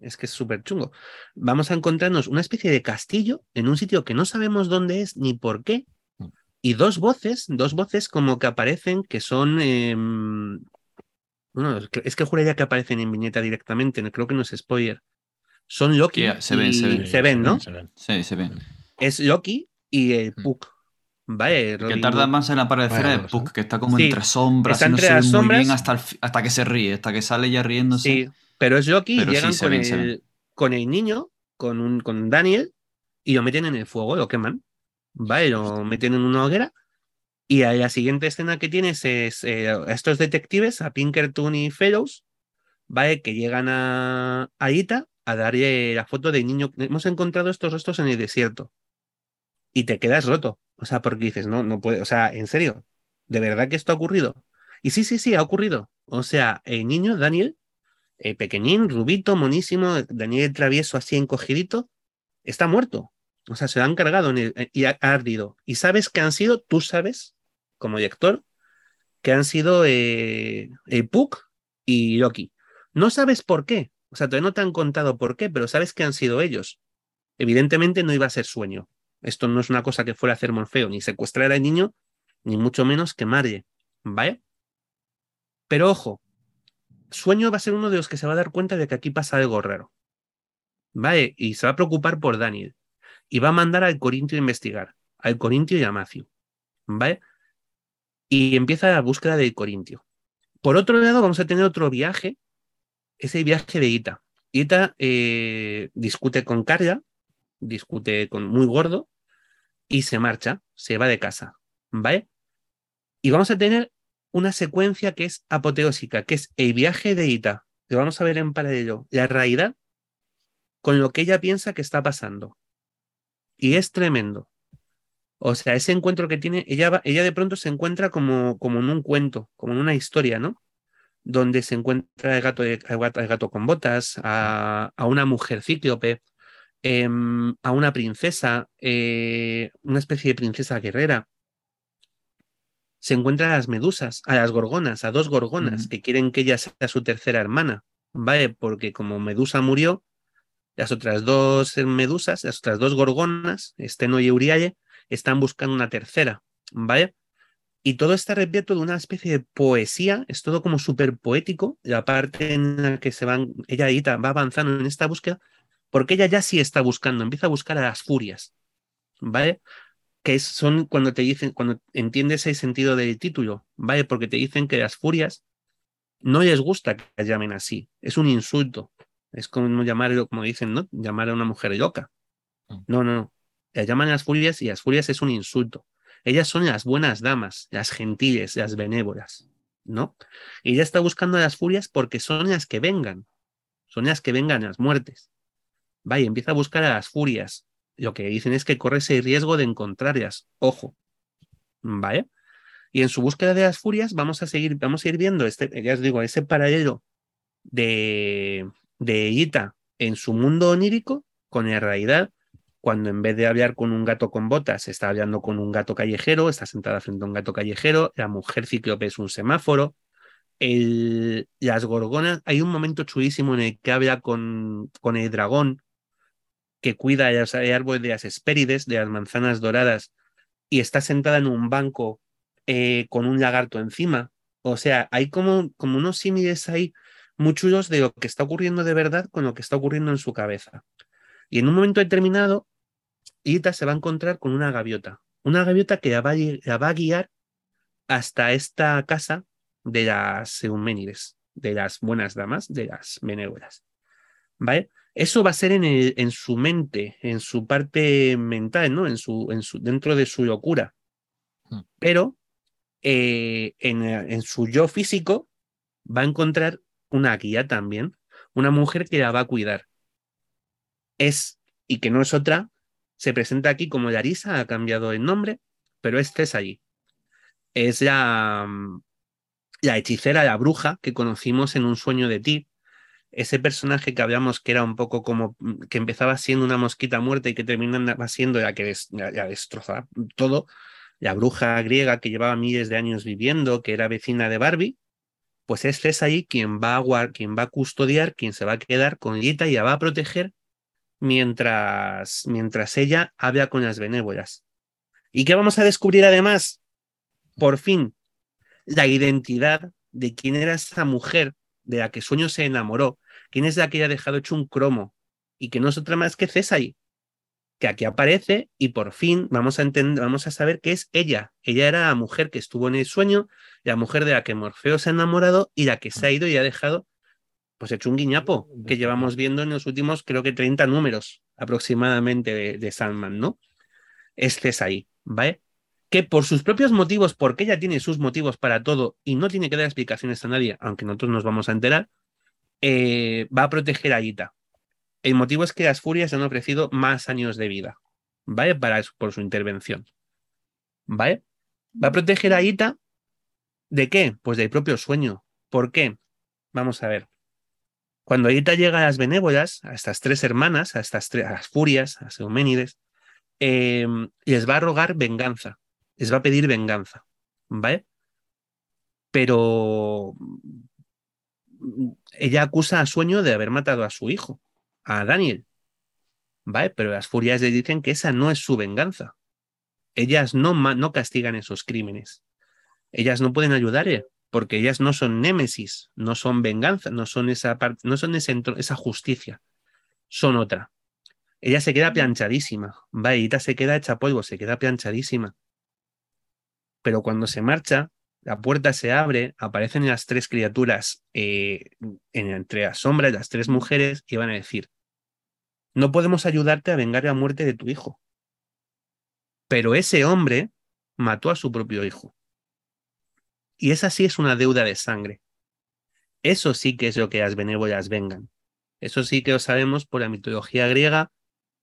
es que es súper chungo. Vamos a encontrarnos una especie de castillo en un sitio que no sabemos dónde es ni por qué. Mm. Y dos voces, dos voces como que aparecen que son... Bueno, es que juraría que aparecen en viñeta directamente, creo que no es spoiler. Son Loki. se, ven, se, ven, ¿no? Sí, se ven. Es Loki y el mm. Puck. Vale, que tarda más en aparecer el Puck, que está como entre sombras, y no se ve muy bien hasta, hasta que se ríe, hasta que sale ya riéndose. Sí, pero es Loki, llegan con, el, con, el, niño, con, un, con Daniel, y lo meten en el fuego, lo queman. ¿Vale? Lo meten en una hoguera. Y a la siguiente escena que tienes es eh, estos detectives, a Pinkerton y Fellows, ¿vale? Que llegan a, a Ita a darle la foto del niño. Hemos encontrado estos restos en el desierto. Y te quedas roto. O sea, porque dices, no, no puede. O sea, en serio, ¿de verdad que esto ha ocurrido? Y sí, sí, sí, ha ocurrido. O sea, el niño, Daniel, eh, pequeñín, rubito, monísimo, Daniel Travieso así encogidito, está muerto. O sea, se lo han cargado eh, y ha ardido. Y sabes que han sido, tú sabes, como lector, que han sido eh, Puck y Loki. No sabes por qué. O sea, todavía no te han contado por qué, pero sabes que han sido ellos. Evidentemente no iba a ser sueño. Esto no es una cosa que fuera a hacer Morfeo, ni secuestrar al niño, ni mucho menos quemarle. ¿Vale? Pero ojo, Sueño va a ser uno de los que se va a dar cuenta de que aquí pasa algo raro. ¿Vale? Y se va a preocupar por Daniel. Y va a mandar al Corintio a investigar. Al Corintio y a Matthew. ¿Vale? Y empieza la búsqueda del Corintio. Por otro lado, vamos a tener otro viaje. Ese viaje de Ita. Ita eh, discute con Carga, discute con muy gordo y se marcha, se va de casa. ¿Vale? Y vamos a tener una secuencia que es apoteósica, que es el viaje de Ita, que vamos a ver en paralelo, la realidad con lo que ella piensa que está pasando. Y es tremendo. O sea, ese encuentro que tiene, ella, ella de pronto se encuentra como, como en un cuento, como en una historia, ¿no? Donde se encuentra el gato, el gato, con botas, a, una mujer cíclope, em, a una princesa, eh, una especie de princesa guerrera, se encuentra a las medusas, a las gorgonas, a dos gorgonas que quieren que ella sea su tercera hermana, ¿vale? Porque como Medusa murió, las otras dos medusas, las otras dos gorgonas, Esteno y Eurialle, están buscando una tercera, ¿vale? Y todo está repleto de una especie de poesía, es todo como súper poético, la parte en la que se van, ella va avanzando en esta búsqueda, porque ella ya sí está buscando, empieza a buscar a las furias, ¿vale? que son cuando te dicen, cuando entiendes el sentido del título, ¿vale? Porque te dicen que las furias no les gusta que las llamen así, es un insulto, es como llamarlo, como dicen, ¿no? Llamar a una mujer loca. Mm. No, no, no. Las llaman las furias y las furias es un insulto. Ellas son las buenas damas, las gentiles, las benévolas, ¿no? Y ella está buscando a las furias porque son las que vengan, son las que vengan las muertes. Vaya, empieza a buscar a las furias, lo que dicen es que corre ese riesgo de encontrarlas. Ojo. ¿Vale? Y en su búsqueda de las furias vamos a seguir, vamos a ir viendo este, ya os digo, ese paralelo de, de Ita en su mundo onírico con la realidad, cuando en vez de hablar con un gato con botas, está hablando con un gato callejero, está sentada frente a un gato callejero, la mujer cíclope es un semáforo, las gorgonas, hay un momento chulísimo en el que habla con, con el dragón, que cuida el árbol de las espérides, de las manzanas doradas, y está sentada en un banco eh, con un lagarto encima. O sea, hay como, como unos símiles ahí muy chulos de lo que está ocurriendo de verdad con lo que está ocurriendo en su cabeza. Y en un momento determinado, Ita se va a encontrar con una gaviota, una gaviota que la va, a guiar hasta esta casa de las Euménides, de las buenas damas, de las benévolas. ¿Vale? Eso va a ser en, en, su mente, en su parte mental, ¿no? En su, en su, dentro de su locura. Hmm. Pero eh, en, en, su yo físico va a encontrar una guía también, una mujer que la va a cuidar. Es, y que no es otra, se presenta aquí como Larisa, ha cambiado el nombre, pero este es allí. Es la, mm, la hechicera, la bruja que conocimos en un sueño de ti. Ese personaje que hablamos que era un poco como mm, que empezaba siendo una mosquita muerta y que terminaba siendo la que la destrozaba todo, la bruja griega que llevaba miles de años viviendo, que era vecina de Barbie, pues es ahí quien va a quien va a custodiar, quien se va a quedar con Lita y la va a proteger mientras, mientras ella habla con las benévolas. ¿Y qué vamos a descubrir además? Por fin, la identidad de quién era esa mujer de la que Sueño se enamoró, quién es la que ha dejado hecho un cromo y que no es otra más que César, que aquí aparece y por fin vamos a entender, vamos a saber que es ella. Ella era la mujer que estuvo en el sueño, la mujer de la que Morfeo se ha enamorado y la que se ha ido y ha dejado pues hecho un guiñapo que llevamos viendo en los últimos, creo que 30 números aproximadamente de, de Sandman, ¿no? Es ahí, ¿vale? Que por sus propios motivos, porque ella tiene sus motivos para todo y no tiene que dar explicaciones a nadie, aunque nosotros nos vamos a enterar, eh, va a proteger a Ita. El motivo es que las furias han ofrecido más años de vida, ¿vale? Para, por su intervención, ¿vale? Va a proteger a Ita ¿de qué? Pues del propio sueño. ¿Por qué? Vamos a ver. Cuando Aita llega a las benévolas, a estas tres hermanas, a estas tres, a las furias, a las Euménides, em, les va a rogar venganza, les va a pedir venganza, ¿vale? Pero ella acusa a Sueño de haber matado a su hijo, a Daniel, ¿vale? Pero las furias le dicen que esa no es su venganza. Ellas no, no castigan esos crímenes. Ellas no pueden ayudarle porque ellas no son némesis, no son venganza, no son esa parte, no son esa justicia, son otra. Ella se queda planchadísima, Vaita se queda hecha polvo, se queda planchadísima. Pero cuando se marcha, la puerta se abre, aparecen las tres criaturas eh, entre las sombras, las tres mujeres, y van a decir, no podemos ayudarte a vengar la muerte de tu hijo. Pero ese hombre mató a su propio hijo. Y esa sí es una deuda de sangre. Eso sí que es lo que las benévolas vengan. Eso sí que lo sabemos por la mitología griega,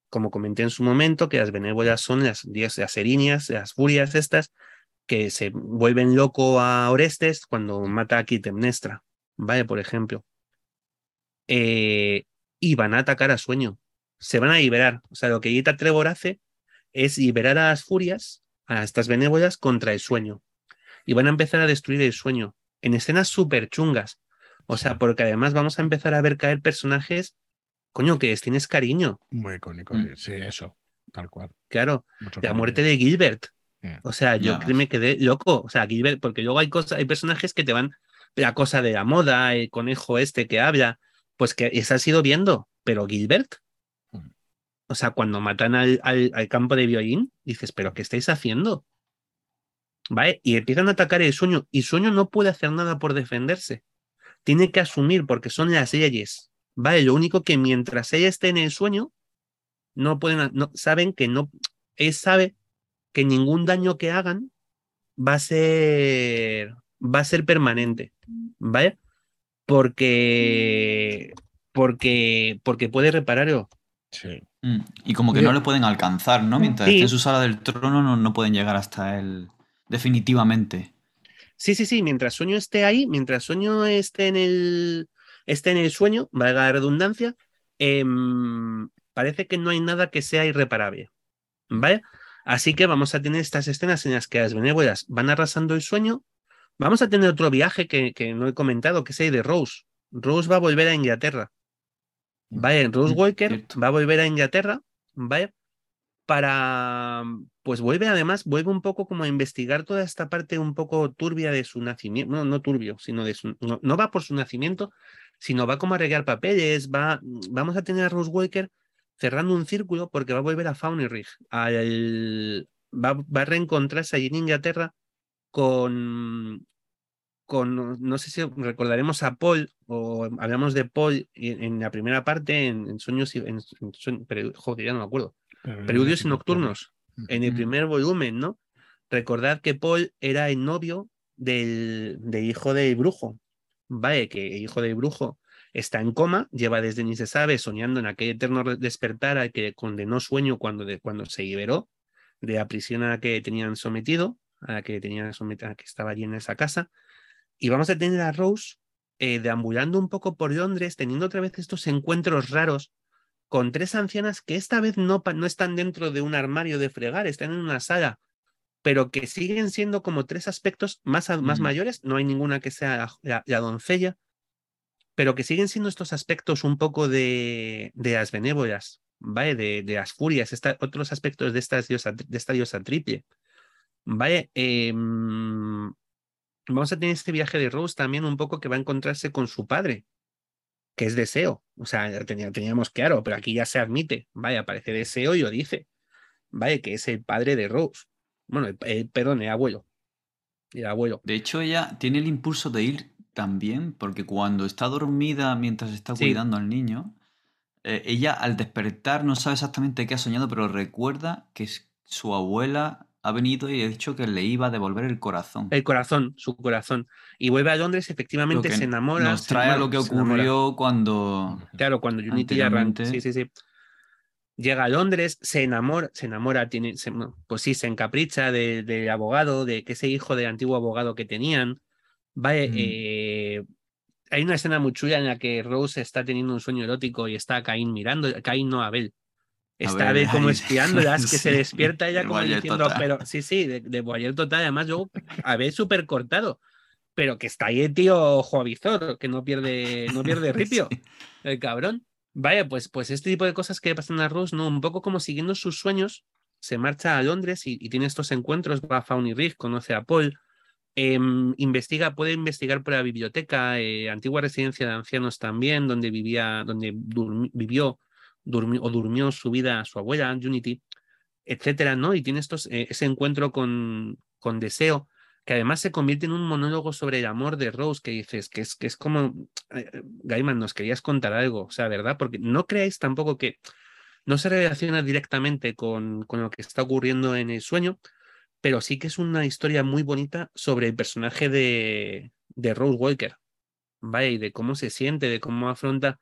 como comenté en su momento, que las benévolas son las diosas erinias, las furias estas, que se vuelven loco a Orestes cuando mata a Clitemnestra, ¿vale? Por ejemplo. Eh, y van a atacar a Sueño. Se van a liberar. O sea, lo que Ita Trevor hace es liberar a las furias, a estas benévolas, contra el sueño y van a empezar a destruir el sueño en escenas súper chungas. O sea, porque además vamos a empezar a ver caer personajes, coño, que es, tienes cariño. Muy icónico, mm. sí, eso, tal cual. Claro, la muerte de Gilbert. O sea, yo me quedé loco. O sea, Gilbert, porque luego hay cosas, hay personajes que te van la cosa de la moda, el conejo este que habla, pues que esa has ido viendo, pero Gilbert. Mm. O sea, cuando matan al, al campo de violín, dices, ¿pero qué estáis haciendo? ¿vale? Y empiezan a atacar el sueño y sueño no puede hacer nada por defenderse. Tiene que asumir porque son las leyes, ¿vale? Lo único que mientras ella esté en el sueño, no pueden, no, saben que no, él sabe que ningún daño que hagan va a ser, va a ser permanente, ¿vale? Porque, porque, porque puede repararlo. Sí. Mm, y como que no le pueden alcanzar, ¿no? Mientras esté en su sala del trono no, no pueden llegar hasta él definitivamente. Sí, sí, sí, mientras sueño esté ahí, mientras sueño esté en el, esté en el sueño, valga la redundancia, em, parece que no hay nada que sea irreparable. ¿Vale? Así que vamos a tener estas escenas en las que las benévolas van arrasando el sueño. Vamos a tener otro viaje que, que no he comentado, que es el de Rose. Rose va a volver a Inglaterra. ¿Vale? Rose mm, Walker va a volver a Inglaterra. ¿Vale? para, pues vuelve además, vuelve un poco como a investigar toda esta parte un poco turbia de su nacimiento, no, no turbio, sino de su, no, va por su nacimiento, sino va como a arreglar papeles, va, vamos a tener a Rose Walker cerrando un círculo porque va a volver a Faunirich, al, va, va a reencontrarse allí en Inglaterra con, con, no sé si recordaremos a Paul, o hablamos de Paul en, la primera parte, en, Sueños y. En, joder, ya no me acuerdo. Preludios y Nocturnos, en el primer volumen, ¿no? Recordad que Paul era el novio del, hijo del brujo. Vale, que el hijo del brujo está en coma, lleva desde ni se sabe soñando en aquel eterno despertar al que condenó sueño cuando, de, cuando se liberó de la prisión a la que tenían sometido, a la que tenían sometido, a la que estaba allí en esa casa y vamos a tener a Rose eh, deambulando un poco por Londres, teniendo otra vez estos encuentros raros con tres ancianas que esta vez no, no están dentro de un armario de fregar, están en una sala, pero que siguen siendo como tres aspectos más, más mayores. No hay ninguna que sea la, doncella, pero que siguen siendo estos aspectos un poco de, de las benévolas, ¿vale? De, de las furias, otros aspectos de, esta diosa, de esta diosa triple. ¿Vale? Eh, vamos a tener este viaje de Rose también un poco que va a encontrarse con su padre, que es deseo. O sea, teníamos claro, pero aquí ya se admite. Vaya, aparece deseo y lo dice. Vaya, que es el padre de Rose. Bueno, perdón, el abuelo. El abuelo. De hecho, ella tiene el impulso de ir también, porque cuando está dormida mientras está cuidando al niño, eh, ella al despertar no sabe exactamente qué ha soñado, pero recuerda que su abuela ha venido y ha dicho que le iba a devolver el corazón. El corazón, su corazón. Y vuelve a Londres, efectivamente se enamora. Nos trae lo que ocurrió cuando. Claro, cuando Unity ya Sí, sí, sí. Llega a Londres, se enamora, se enamora, tiene, pues sí, se encapricha del de abogado, de que ese hijo del antiguo abogado que tenían. Va, mm. eh, hay una escena muy chula en la que Rose está teniendo un sueño erótico y está a Caín mirando, Caín no Abel, Está de como espiándolas, que se despierta ella como diciendo, pero sí, sí, de, de Boyer total, además yo a ver súper cortado, pero que está ahí el tío Joavizor, que no pierde, no pierde ripio, el cabrón. Vaya, pues, pues este tipo de cosas que pasan a Rose, ¿no? Un poco como siguiendo sus sueños, se marcha a Londres y, tiene estos encuentros, va a Faun y Rick, conoce a Paul, em, investiga, puede investigar por la biblioteca, eh, antigua residencia de ancianos también, donde vivía, donde vivió durmió, o durmió su vida su abuela, Unity, etcétera, ¿no? Y tiene estos, eh, ese encuentro con, con Deseo, que además se convierte en un monólogo sobre el amor de Rose, que dices que es, que es como, eh, Gaiman, nos querías contar algo, o sea, ¿verdad? Porque no creáis tampoco que no se relaciona directamente con, con lo que está ocurriendo en el sueño, pero sí que es una historia muy bonita sobre el personaje de, de Rose Walker, ¿vale? Y de cómo se siente, de cómo afronta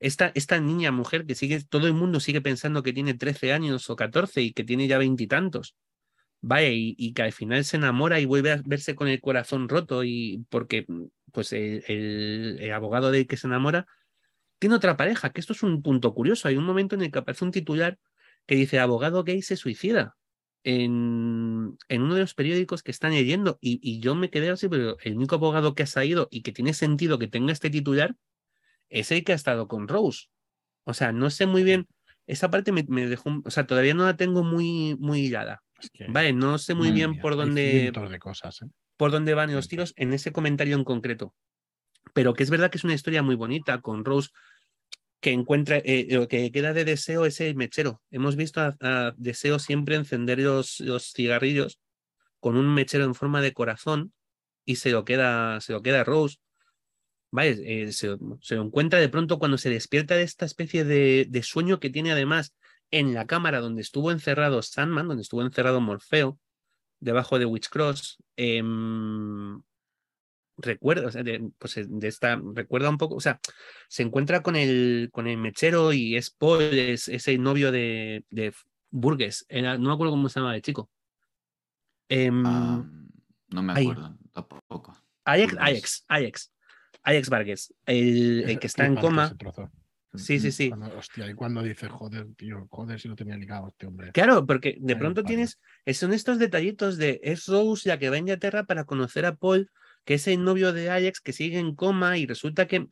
esta, esta niña mujer que sigue, todo el mundo sigue pensando que tiene 13 años o 14 y que tiene ya veintitantos. Vaya, y, que al final se enamora y vuelve a verse con el corazón roto y porque pues el, abogado de que se enamora tiene otra pareja, que esto es un punto curioso. Hay un momento en el que aparece un titular que dice abogado gay se suicida en, en uno de los periódicos que están leyendo y, y yo me quedé así, pero el único abogado que ha salido y que tiene sentido que tenga este titular es el que ha estado con Rose. O sea, no sé muy bien, esa parte me, dejó, o sea, todavía no la tengo muy, muy hilada. vale, no sé muy bien por dónde... De cosas, ¿eh? Por dónde van los tiros en ese comentario en concreto. Pero que es verdad que es una historia muy bonita con Rose que encuentra, eh, lo que queda de deseo es el mechero. Hemos visto a, deseo siempre encender los, los, cigarrillos con un mechero en forma de corazón y se lo queda, se lo queda Rose. Eh, se, lo encuentra de pronto cuando se despierta de esta especie de, sueño que tiene además en la cámara donde estuvo encerrado Sandman, donde estuvo encerrado Morfeo, debajo de Witchcross. Eh, recuerda, de, pues eh, de esta, recuerda un poco, o sea, se encuentra con el, con el mechero y es Paul, es, ese novio de, de Burgess, no me acuerdo cómo se llama el chico. Em, ah, no me acuerdo tampoco. Ajax, Ajax, Ajax. Alex Vargas, el, que está en coma. Sí, sí, sí. hostia, y cuando dice, joder, tío, joder, si no tenía ligado este hombre. Claro, porque de pronto tienes, son estos detallitos de, es Rose la que va a Inglaterra para conocer a Paul, que es el novio de Alex, que sigue en coma y resulta que,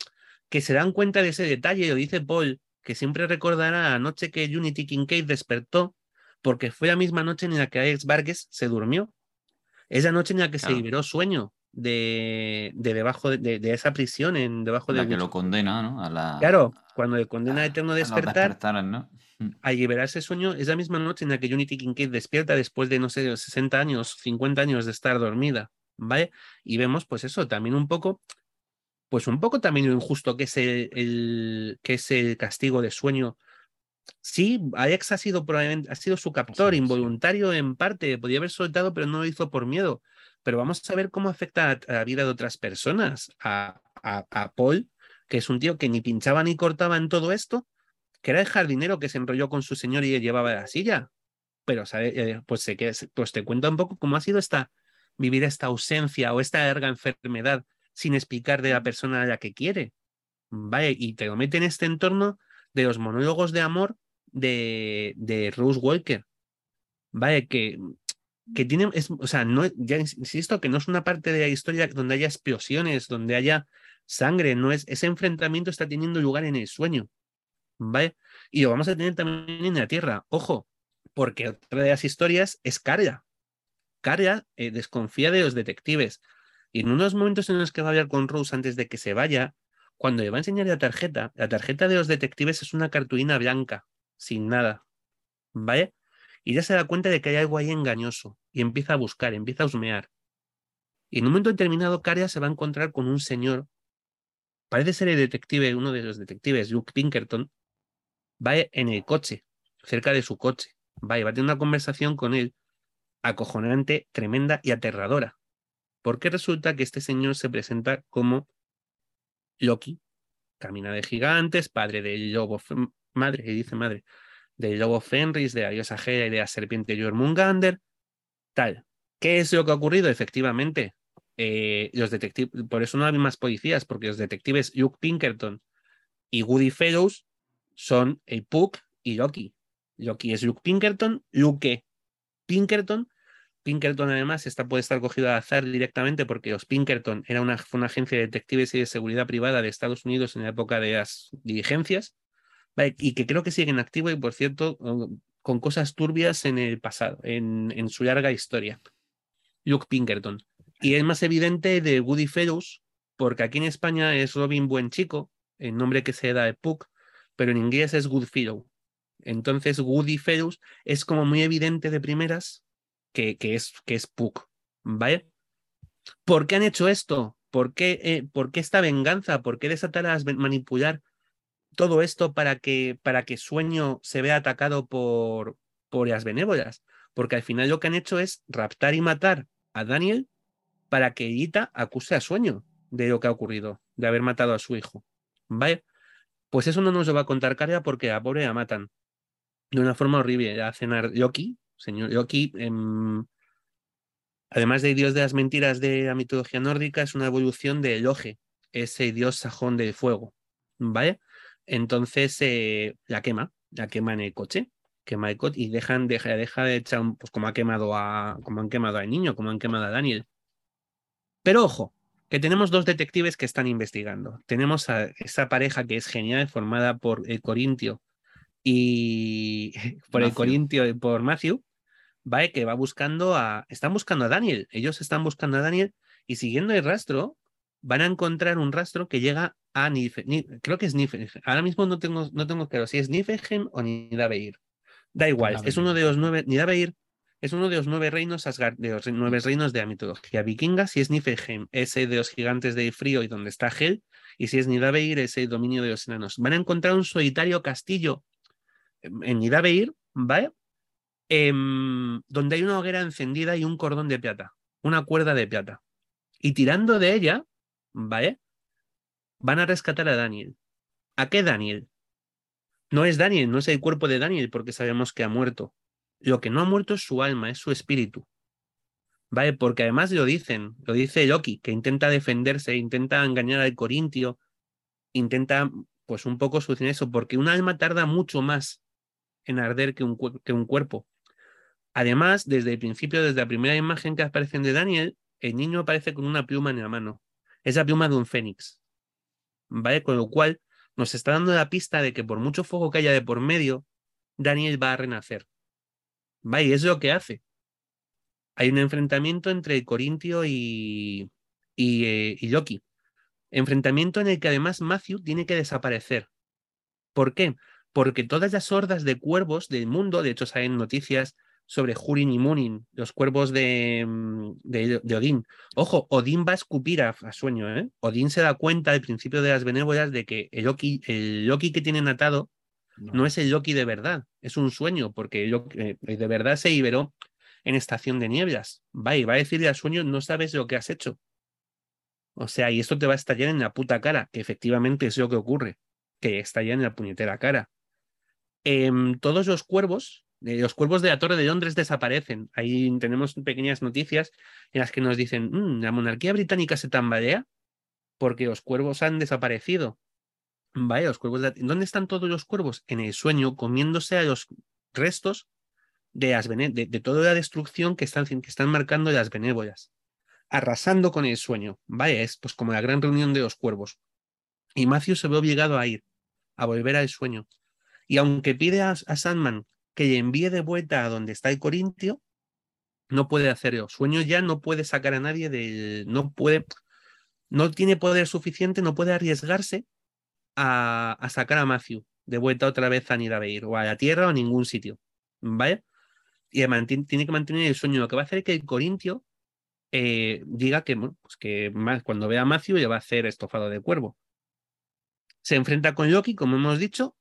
que se dan cuenta de ese detalle, lo dice Paul, que siempre recordará la noche que Unity Kincaid despertó, porque fue la misma noche en la que Alex Vargas se durmió. Esa noche en la que se liberó sueño de, debajo de, esa prisión, en debajo de... La que lo condena, ¿no? A la, claro, cuando le condena a, Eterno despertar, a ¿no? Mm. al liberar ese sueño, es la misma noche en la que Unity Kincaid despierta después de, no sé, 60 años, 50 años de estar dormida, ¿vale? Y vemos, pues eso, también un poco, pues un poco también lo injusto que es el, que es el castigo de sueño. Sí, Ajax ha sido probablemente, ha sido su captor, involuntario en parte, podía haber soltado, pero no lo hizo por miedo. Pero vamos a ver cómo afecta a, la vida de otras personas. A, a, a Paul, que es un tío que ni pinchaba ni cortaba en todo esto, que era el jardinero que se enrolló con su señor y le llevaba la silla. Pero, eh, pues, pues te cuenta un poco cómo ha sido esta, vivir esta ausencia o esta larga enfermedad sin explicar de la persona a la que quiere. Vale, y te lo mete en este entorno de los monólogos de amor de, de Rose Walker. Vale, que, que tiene, o sea, no, ya insisto que no es una parte de la historia donde haya explosiones, donde haya sangre, no es, ese enfrentamiento está teniendo lugar en el sueño. ¿vale? Y lo vamos a tener también en la Tierra. Ojo, porque otra de las historias es Carla. Carla eh, desconfía de los detectives. Y en unos momentos en los que va a hablar con Rose antes de que se vaya, cuando le va a enseñar la tarjeta, la tarjeta de los detectives es una cartulina blanca, sin nada. ¿Vale? Y ya se da cuenta de que hay algo ahí engañoso y empieza a buscar, empieza a husmear. Y en un momento determinado, Carla se va a encontrar con un señor. Parece ser el detective, uno de los detectives, Luke Pinkerton, va en el coche, cerca de su coche, va y va a tener una conversación con él acojonante, tremenda y aterradora. Porque resulta que este señor se presenta como Loki, camina de gigantes, padre del lobo, madre, y dice madre, del lobo Fenris, de la diosa Hera y de la serpiente Jormungander, tal. ¿Qué es lo que ha ocurrido? Efectivamente, eh, los detectives, por eso no hay más policías, porque los detectives Luke Pinkerton y Woody Fellows son el Puck y Loki. Loki es Luke Pinkerton, Luke Pinkerton. Pinkerton además está, puede estar cogido al azar directamente porque los Pinkerton era una, una agencia de detectives y de seguridad privada de Estados Unidos en la época de las diligencias y que creo que siguen activos y por cierto con cosas turbias en el pasado, en, su larga historia. Luke Pinkerton. Y es más evidente de Woody Fellows, porque aquí en España es Robin Buen Chico, el nombre que se da de Puck, pero en inglés es Goodfellow. Entonces, Fellows es como muy evidente de primeras que, que, es, que es Puck, ¿vale? ¿Por qué han hecho esto? ¿Por qué, eh, ¿por qué esta venganza? ¿Por qué desatar a manipular todo esto para que, para que Sueño se vea atacado por, por las benévolas? Porque al final lo que han hecho es raptar y matar a Daniel para que Ita acuse a Sueño de lo que ha ocurrido, de haber matado a su hijo. ¿Vale? Pues eso no nos lo va a contar Carga porque a pobre la matan de una forma horrible. A cenar Yoki, señor Yoki, em, además de dios de las mentiras de la mitología nórdica, es una evolución de Loge, ese dios sajón del fuego. ¿Vale? Entonces eh, la quema, la quema en el coche, quema el coche y dejan, deja, deja de echar, pues como ha quemado a, como han quemado al niño, como han quemado a Daniel. Pero ojo, que tenemos dos detectives que están investigando. Tenemos a esa pareja que es genial, formada por el Corintio y por el Corintio y por Matthew, ¿vale? Que va buscando a. Están buscando a Daniel. Ellos están buscando a Daniel y siguiendo el rastro, van a encontrar un rastro que llega a Niflheim. Creo que es Niflheim. Ahora mismo no tengo, no tengo claro si es Niflheim o Nidavellir. Da igual, es uno de los nueve. Nidavellir es uno de los nueve reinos de los nueve reinos de la mitología vikinga. Si es Niflheim, ese de los gigantes de frío y donde está Hel. Y si es Nidavellir, ese dominio de los enanos. Van a encontrar un solitario castillo en Nidavellir, ¿vale? Em, donde hay una hoguera encendida y un cordón de plata, una cuerda de plata. Y tirando de ella, ¿vale? Van a rescatar a Daniel. ¿A qué Daniel? No es Daniel, no es el cuerpo de Daniel porque sabemos que ha muerto. Lo que no ha muerto es su alma, es su espíritu. ¿Vale? Porque además lo dicen, lo dice Loki, que intenta defenderse, intenta engañar al Corintio, intenta, pues un poco solucionar eso, porque un alma tarda mucho más en arder que un, que un cuerpo. Además, desde el principio, desde la primera imagen que aparece de Daniel, el niño aparece con una pluma en la mano. Es la pluma de un fénix. ¿Vale? Con lo cual nos está dando la pista de que por mucho fuego que haya de por medio, Daniel va a renacer. Va, y es lo que hace. Hay un enfrentamiento entre Corintio y, y, y Loki. Enfrentamiento en el que además Matthew tiene que desaparecer. ¿Por qué? Porque todas las hordas de cuervos del mundo, de hecho salen noticias sobre Hurin y Munin, los cuervos de, mm, de, Odín. Ojo, Odín va a escupir a, sueño, ¿eh? Odín se da cuenta al principio de las benévolas de que el Loki, el Loki que tienen atado no. es el Loki de verdad, es un sueño, porque el eh, de verdad se liberó en estación de nieblas. Va y va a decirle al sueño, no sabes lo que has hecho. O sea, y esto te va a estallar en la puta cara, que efectivamente es lo que ocurre, que estalla en la puñetera cara. Em, todos los cuervos los cuervos de la Torre de Londres desaparecen. Ahí tenemos pequeñas noticias en las que nos dicen, mm, la monarquía británica se tambalea porque los cuervos han desaparecido. Vaya, los cuervos ¿Dónde están todos los cuervos? En el sueño, comiéndose a los restos de, de, toda la destrucción que están, que están marcando las benévolas. Arrasando con el sueño. Vaya, es pues como la gran reunión de los cuervos. Y Matthew se ve obligado a ir, a volver al sueño. Y aunque pide a Sandman que le envíe de vuelta a donde está el Corintio, no puede hacerlo. Sueño ya no puede sacar a nadie del. No puede. No tiene poder suficiente, no puede arriesgarse a, sacar a Matthew de vuelta otra vez a Nidaveir o a la Tierra o a ningún sitio. ¿Vale? Y tiene que mantener el sueño. Lo que va a hacer es que el Corintio eh, diga que, pues que cuando vea a Matthew le va a hacer estofado de cuervo. Se enfrenta con Loki, como hemos dicho,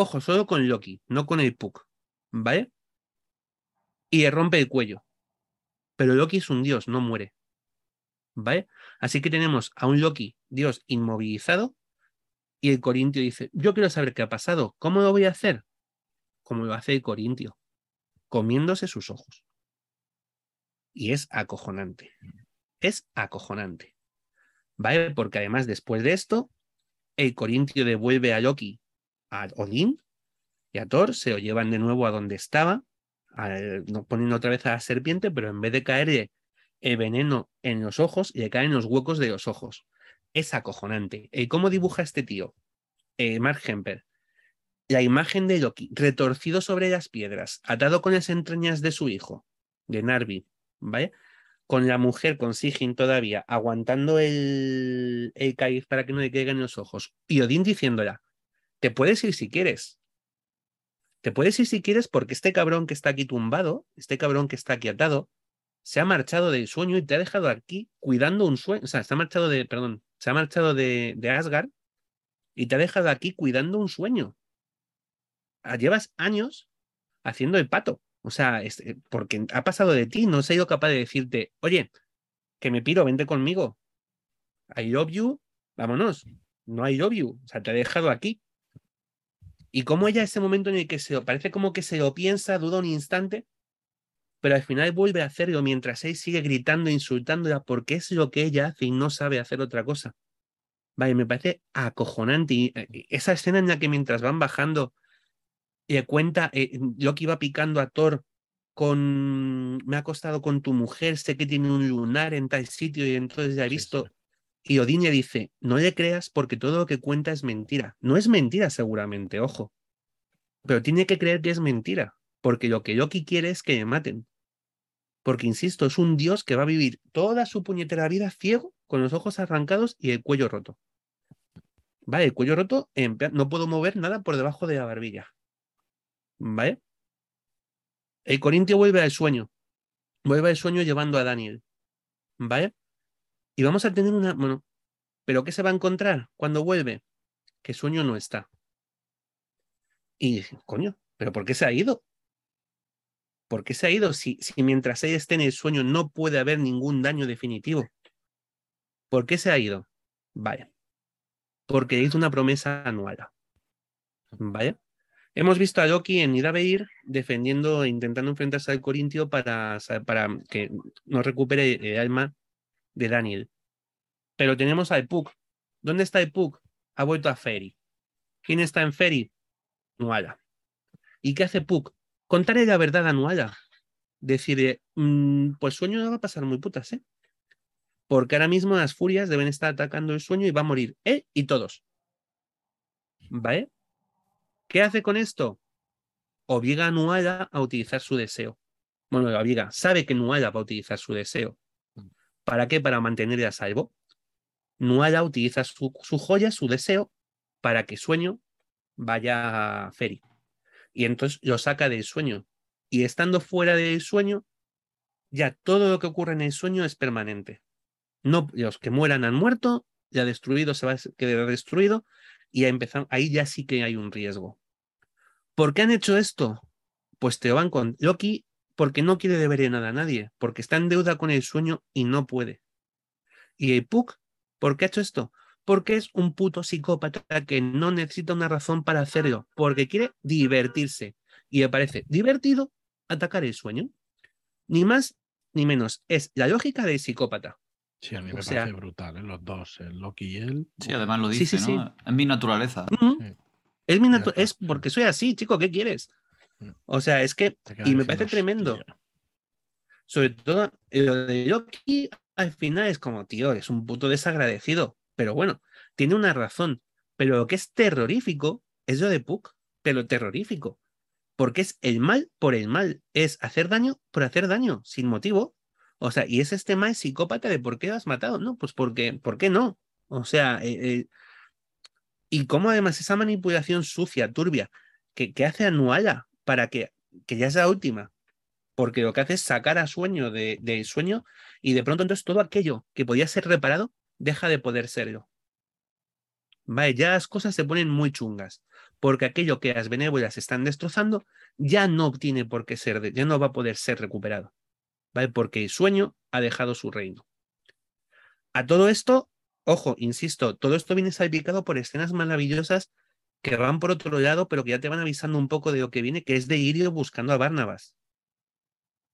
Ojo, solo con Loki, no con el Puck. ¿Vale? Y le rompe el cuello. Pero Loki es un dios, no muere. ¿Vale? Así que tenemos a un Loki, dios inmovilizado, y el Corintio dice, yo quiero saber qué ha pasado, ¿cómo lo voy a hacer? Como lo hace el Corintio, comiéndose sus ojos. Y es acojonante. Es acojonante. ¿Vale? Porque además después de esto, el Corintio devuelve a Loki a Odín y a Thor, se lo llevan de nuevo a donde estaba, poniendo otra vez a la serpiente, pero en vez de caerle el veneno en los ojos, le caen los huecos de los ojos. Es acojonante. ¿Y cómo dibuja este tío? Eh, Mark Hemper. La imagen de Loki retorcido sobre las piedras, atado con las entrañas de su hijo, de Narvi, ¿vale? Con la mujer, con Sigyn todavía, aguantando el, el para que no le caigan los ojos. Y Odín diciéndola, te puedes ir si quieres. Te puedes ir si quieres porque este cabrón que está aquí tumbado, este cabrón que está aquí atado, se ha marchado del sueño y te ha dejado aquí cuidando un sueño. O sea, se ha marchado de, perdón, se ha marchado de, Asgard y te ha dejado aquí cuidando un sueño. Ah, llevas años haciendo el pato. O sea, eh, porque ha pasado de ti, no se ha sido capaz de decirte, oye, que me piro, vente conmigo. I love you, vámonos. No I love you. O sea, te ha dejado aquí. Y como ella ese momento en el que se parece como que se lo piensa, duda un instante, pero al final vuelve a hacerlo mientras él sigue gritando, insultándola, porque es lo que ella hace y no sabe hacer otra cosa. Vale, me parece acojonante. Y eh, esa escena en la que mientras van bajando, le cuenta, eh, Loki va picando a Thor con, me ha acostado con tu mujer, sé que tiene un lunar en tal sitio y entonces ya he visto, y Odín le dice, no le creas porque todo lo que cuenta es mentira. No es mentira seguramente, ojo. Pero tiene que creer que es mentira, porque lo que Loki quiere es que le maten. Porque, insisto, es un dios que va a vivir toda su puñetera vida ciego, con los ojos arrancados y el cuello roto. Vale, el cuello roto, no puedo mover nada por debajo de la barbilla. ¿Vale? El Corintio vuelve al sueño. Vuelve al sueño llevando a Daniel. ¿Vale? Y vamos a tener una, bueno, pero ¿qué se va a encontrar cuando vuelve? Que sueño no está. Y coño, ¿pero por qué se ha ido? ¿Por qué se ha ido si, si mientras ella esté en el sueño no puede haber ningún daño definitivo? ¿Por qué se ha ido? Vaya. Porque hizo una promesa anual. Vaya. Hemos visto a Loki en Idaveir defendiendo, intentando enfrentarse al Corintio para, para que no recupere el alma de Daniel. Pero tenemos a Puck. ¿Dónde está Puck? Ha vuelto a Ferry. ¿Quién está en Ferry? Nuala. ¿Y qué hace Puck? Contarle la verdad a Nuala. Decirle, mm, pues sueño no va a pasar muy putas, ¿eh? Porque ahora mismo las furias deben estar atacando el sueño y va a morir él y todos. ¿Vale? ¿Qué hace con esto? Obliga a Nuala a utilizar su deseo. Bueno, lo obliga. Sabe que Nuala va a utilizar su deseo ¿Para qué? Para mantener a salvo. Nuala utiliza su, joya, su deseo, para que sueño vaya a Feri. Y entonces lo saca del sueño. Y estando fuera del sueño, ya todo lo que ocurre en el sueño es permanente. No, los que mueran han muerto, ya destruido se va a quedar destruido, y ahí ya sí que hay un riesgo. ¿Por qué han hecho esto? Pues te van con Loki porque no quiere deber nada a nadie, porque está en deuda con el sueño y no puede. Y el Puck, ¿por qué ha hecho esto? Porque es un puto psicópata que no necesita una razón para hacerlo, porque quiere divertirse. Y le parece divertido atacar el sueño. Ni más ni menos. Es la lógica del psicópata. Sí, a mí me parece brutal, ¿eh? los dos, el Loki y él. Sí, además lo dice, ¿no? Es mi naturaleza. Es, mi es porque soy así, chico, ¿qué quieres? Mm. O sea, es que. Y me parece tremendo. Sobre todo, lo de Loki al final es como, tío, es un puto desagradecido. Pero bueno, tiene una razón. Pero lo que es terrorífico es lo de Puck, pero terrorífico. Porque es el mal por el mal. Es hacer daño por hacer daño, sin motivo. O sea, y es este mal psicópata de por qué lo has matado. No, pues porque, ¿por qué no? O sea, eh, eh, y cómo además esa manipulación sucia, turbia, que, que hace a Nuala para que, que ya sea última, porque lo que hace es sacar a sueño de sueño y de pronto entonces todo aquello que podía ser reparado deja de poder serlo. Vale, ya las cosas se ponen muy chungas, porque aquello que las benévolas están destrozando ya no tiene por qué ser, ya no va a poder ser recuperado. ¿vale? Porque el sueño ha dejado su reino. A todo esto, ojo, insisto, todo esto viene salpicado por escenas maravillosas que van por otro lado, pero que ya te van avisando un poco de lo que viene, que es de Irio buscando a Barnabas.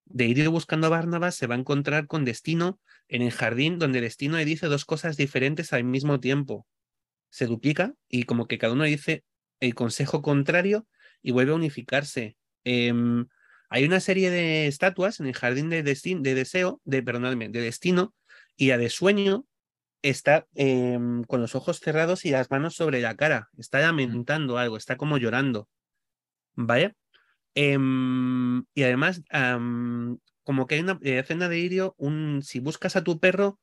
De Irio buscando a Barnabas se va a encontrar con Destino en el jardín, donde Destino le dice dos cosas diferentes al mismo tiempo. Se duplica y como que cada uno dice el consejo contrario y vuelve a unificarse. Em, hay una serie de estatuas en el jardín de, de deseo, de, perdóname, de destino y a de sueño está em, con los ojos cerrados y las manos sobre la cara. Está lamentando algo, está como llorando. ¿Vale? Em, y además, como que hay una escena de Irio, un si buscas a tu perro,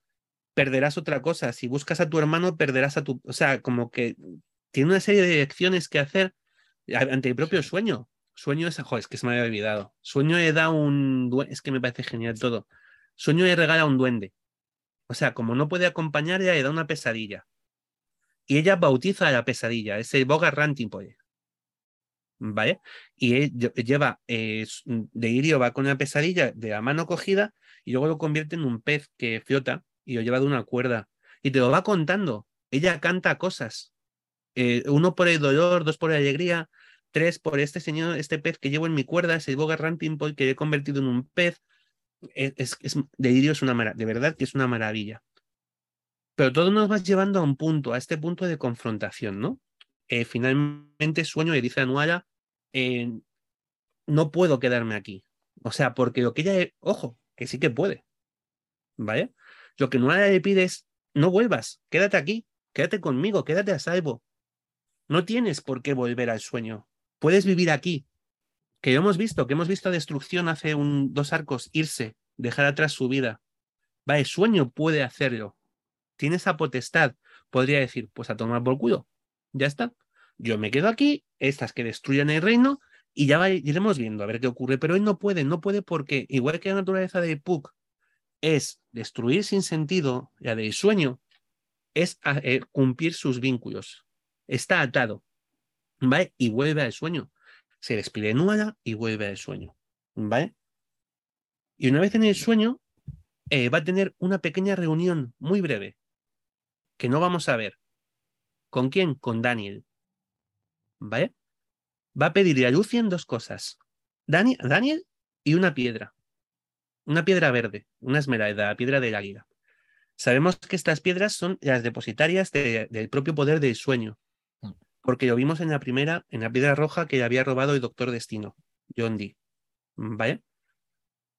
perderás otra cosa. Si buscas a tu hermano, perderás a tu. O sea, como que tiene una serie de lecciones que hacer ante el propio sueño. Sueño es, joder, es que se me había olvidado. Sueño le da un, es que me parece genial todo. Sueño le regala un duende. O sea, como no puede acompañarla, le da una pesadilla. Y ella bautiza a la pesadilla, es el Boga Rantipoy. ¿Vale? Y lleva, eh, de Irio va con una pesadilla de la mano cogida y luego lo convierte en un pez que flota y lo lleva de una cuerda. Y te lo va contando. Ella canta cosas. Eh, uno por el dolor, dos por la alegría, Tres, por este señor, este pez que llevo en mi cuerda, ese boga ramping que he convertido en un pez. Es, es, una de verdad que es una maravilla. Pero todo nos va llevando a un punto, a este punto de confrontación, ¿no? Eh, finalmente sueño y dice a eh, no puedo quedarme aquí. O sea, porque lo que ella, ojo, que sí que puede, ¿vale? Lo que Nuala le pide es, no vuelvas, quédate aquí, quédate conmigo, quédate a salvo. No tienes por qué volver al sueño puedes vivir aquí, que hemos visto, que hemos visto destrucción hace un, dos arcos irse, dejar atrás su vida. Va, el sueño puede hacerlo. Tiene esa potestad. Podría decir, pues a tomar por culo. Ya está. Yo me quedo aquí, estas que destruyan el reino, y ya iremos viendo a ver qué ocurre. Pero él no puede, no puede porque, igual que la naturaleza de Puck es destruir sin sentido, la del sueño, es eh, cumplir sus vínculos. Está atado. ¿vale? Y vuelve al sueño. Se despide Nuala y vuelve al sueño, ¿vale? Y una vez en el sueño, eh, va a tener una pequeña reunión muy breve, que no vamos a ver. ¿Con quién? Con Daniel. ¿Vale? Va a pedirle a Lucien dos cosas. Daniel, Daniel y una piedra. Una piedra verde, una esmeralda, la piedra del águila. Sabemos que estas piedras son las depositarias del propio poder del sueño, porque lo vimos en la primera, en la piedra roja que le había robado el Doctor Destino, John Dee. ¿Vale?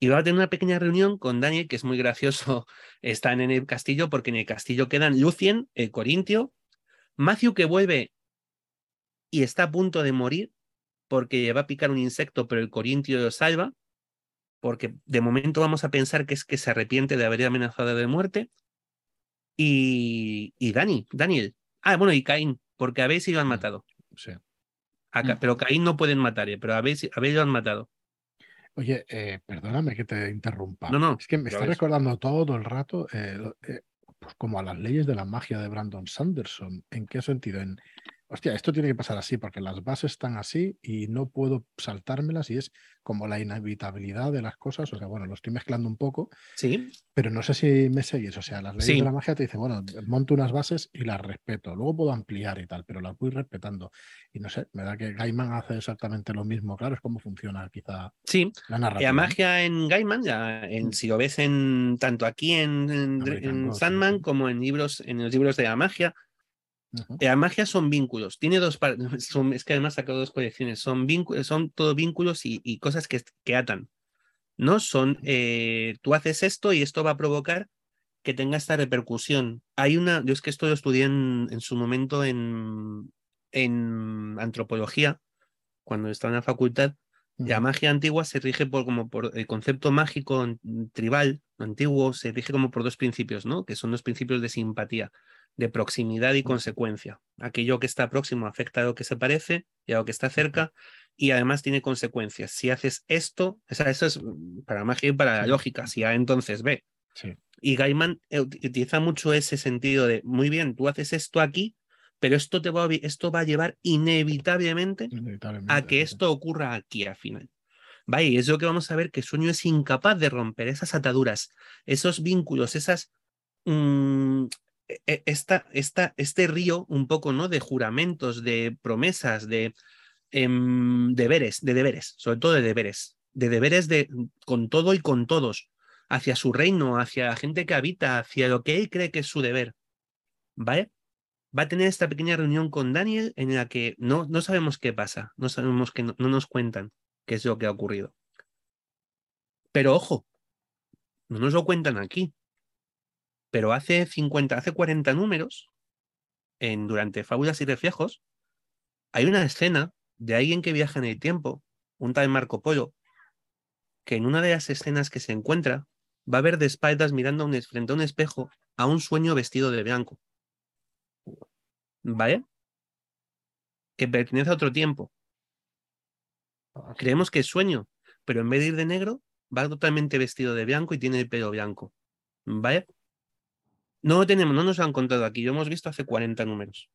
Y va a tener una pequeña reunión con Daniel, que es muy gracioso. Están en el castillo, porque en el castillo quedan Lucien, el Corintio, Matthew que vuelve y está a punto de morir porque le va a picar un insecto, pero el Corintio lo salva. porque de momento vamos a pensar que es que se arrepiente de haber amenazado de muerte. Y, y Dani, Daniel. Ah, bueno, y Caín, porque habéis y lo han matado. Sí. Acá, pero Caín no pueden matar, ¿eh? pero habéis, habéis lo han matado. Oye, eh, perdóname que te interrumpa. No, no. Es que me está recordando todo el rato, eh, eh, pues como a las leyes de la magia de Brandon Sanderson. ¿En qué sentido? En, hostia, esto tiene que pasar así porque las bases están así y no puedo saltármelas y es como la inevitabilidad de las cosas. O sea, bueno, lo estoy mezclando un poco. Sí. Pero no sé si me seguís. O sea, las leyes de la magia te dicen, bueno, monto unas bases y las respeto. Luego puedo ampliar y tal, pero las voy respetando. Y no sé, me da que Gaiman hace exactamente lo mismo. Claro, es como funciona quizá sí. la narrativa. La magia en Gaiman, ya en, mm. si lo ves en tanto aquí en, en, Sandman como en libros, en los libros de la magia, la magia son vínculos. Tiene dos partes. Es que además sacado dos colecciones. Son, vínculos, son todo vínculos y, cosas que, que, atan. ¿No? Son. Eh, tú haces esto y esto va a provocar que tenga esta repercusión. Hay una. Yo es que esto lo estudié en, en su momento en, en antropología, cuando estaba en la facultad. La magia antigua se rige por como por el concepto mágico tribal antiguo se rige como por dos principios, ¿no? Que son los principios de simpatía de proximidad y consecuencia. Aquello que está próximo afecta a lo que se parece y a lo que está cerca y además tiene consecuencias. Si haces esto, eso es para magia y para la lógica, si A entonces B. Y Gaiman utiliza mucho ese sentido de, muy bien, tú haces esto aquí, pero esto, te va, a, esto va a llevar inevitablemente, a que esto ocurra aquí al final. Vaya, y es lo que vamos a ver que Sueño es incapaz de romper esas ataduras, esos vínculos, esas, mm, esta, esta, este río un poco, ¿no? De juramentos, de promesas, de em, deberes, de deberes, sobre todo de deberes, de deberes de, con todo y con todos, hacia su reino, hacia la gente que habita, hacia lo que él cree que es su deber. ¿Vale? Va a tener esta pequeña reunión con Daniel en la que no, no sabemos qué pasa, no sabemos que no nos cuentan qué es lo que ha ocurrido. Pero ojo, no nos lo cuentan aquí pero hace 50, hace 40 números, en, durante Fábulas y Reflejos, hay una escena de alguien que viaja en el tiempo, un tal Marco Polo, que en una de las escenas que se encuentra va a ver de espaldas mirando un, frente a un espejo a un sueño vestido de blanco. ¿Vale? Que pertenece a otro tiempo. Ah, Creemos que es sueño, pero en vez de ir de negro, va totalmente vestido de blanco y tiene el pelo blanco. ¿Vale? No tenemos, no nos lo han contado aquí. Lo hemos visto hace 40 números,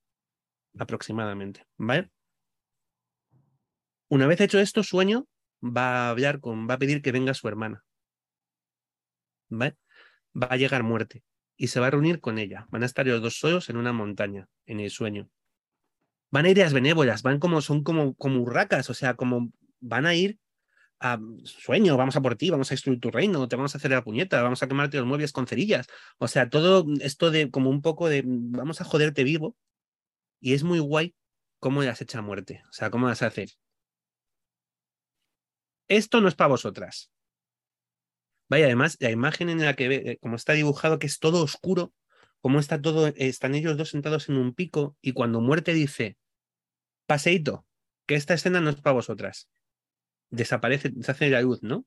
aproximadamente. ¿Vale? Una vez hecho esto, Sueño va a hablar con, va a pedir que venga su hermana. ¿Vale? Va a llegar muerte y se va a reunir con ella. Van a estar los dos solos en una montaña, en el sueño. Van a ideas benévolas, van como, son como, como urracas, o sea, como van a ir sueño, vamos a por ti, vamos a destruir tu reino, te vamos a hacer la puñeta, vamos a quemarte los muebles con cerillas. O sea, todo esto de como un poco de vamos a joderte vivo. Y es muy guay cómo las echa a muerte. O sea, cómo las hace. Esto no es para vosotras. Vaya, además, la imagen en la que ve, eh, como está dibujado, que es todo oscuro, como está todo, están ellos dos sentados en un pico, y cuando muerte dice, paseito, que esta escena no es para vosotras desaparece, se hace la luz, ¿no?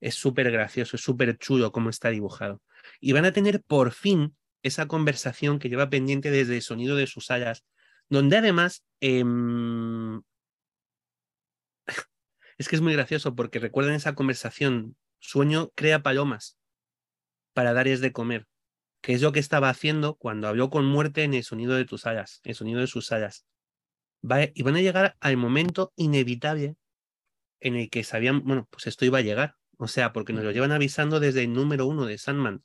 Es súper gracioso, es súper chulo cómo está dibujado. Y van a tener por fin esa conversación que lleva pendiente desde el sonido de sus alas, donde además em, es que es muy gracioso porque recuerden esa conversación. Sueño crea palomas para darles de comer, que es lo que estaba haciendo cuando habló con muerte en el sonido de tus alas, el sonido de sus alas. Y van a llegar al momento inevitable en el que sabían, bueno, pues esto iba a llegar. O sea, porque nos lo llevan avisando desde el número uno de Sandman.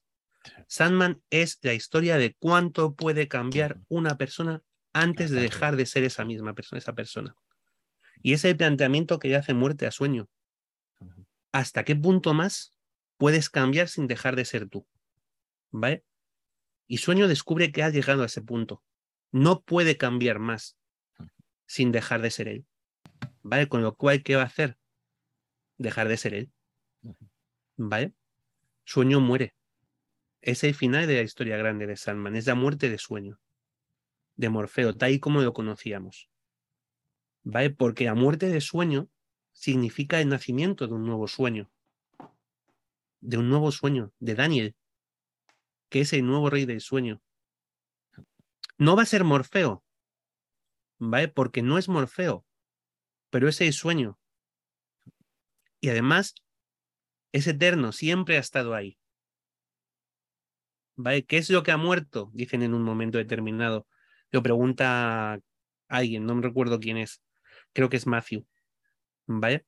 Sandman es la historia de cuánto puede cambiar una persona antes de dejar de ser esa misma persona, esa persona. Y ese planteamiento que ya hace muerte a sueño. ¿Hasta qué punto más puedes cambiar sin dejar de ser tú? ¿Vale? Y sueño descubre que ha llegado a ese punto. No puede cambiar más sin dejar de ser él. ¿Vale? Con lo cual, ¿qué va a hacer? Dejar de ser él. ¿Vale? Sueño muere. Es el final de la historia grande de Sandman, es la muerte de sueño, de Morfeo, tal y como lo conocíamos. ¿Vale? Porque la muerte de sueño significa el nacimiento de un nuevo sueño. de un nuevo sueño, de Daniel, que es el nuevo rey del sueño. No va a ser Morfeo, ¿vale? Porque no es Morfeo, pero es el sueño. Y además, es eterno, siempre ha estado ahí. ¿Vale? ¿Qué es lo que ha muerto? Dicen en un momento determinado. Lo pregunta alguien, no me recuerdo quién es. Creo que es Matthew. ¿Vale?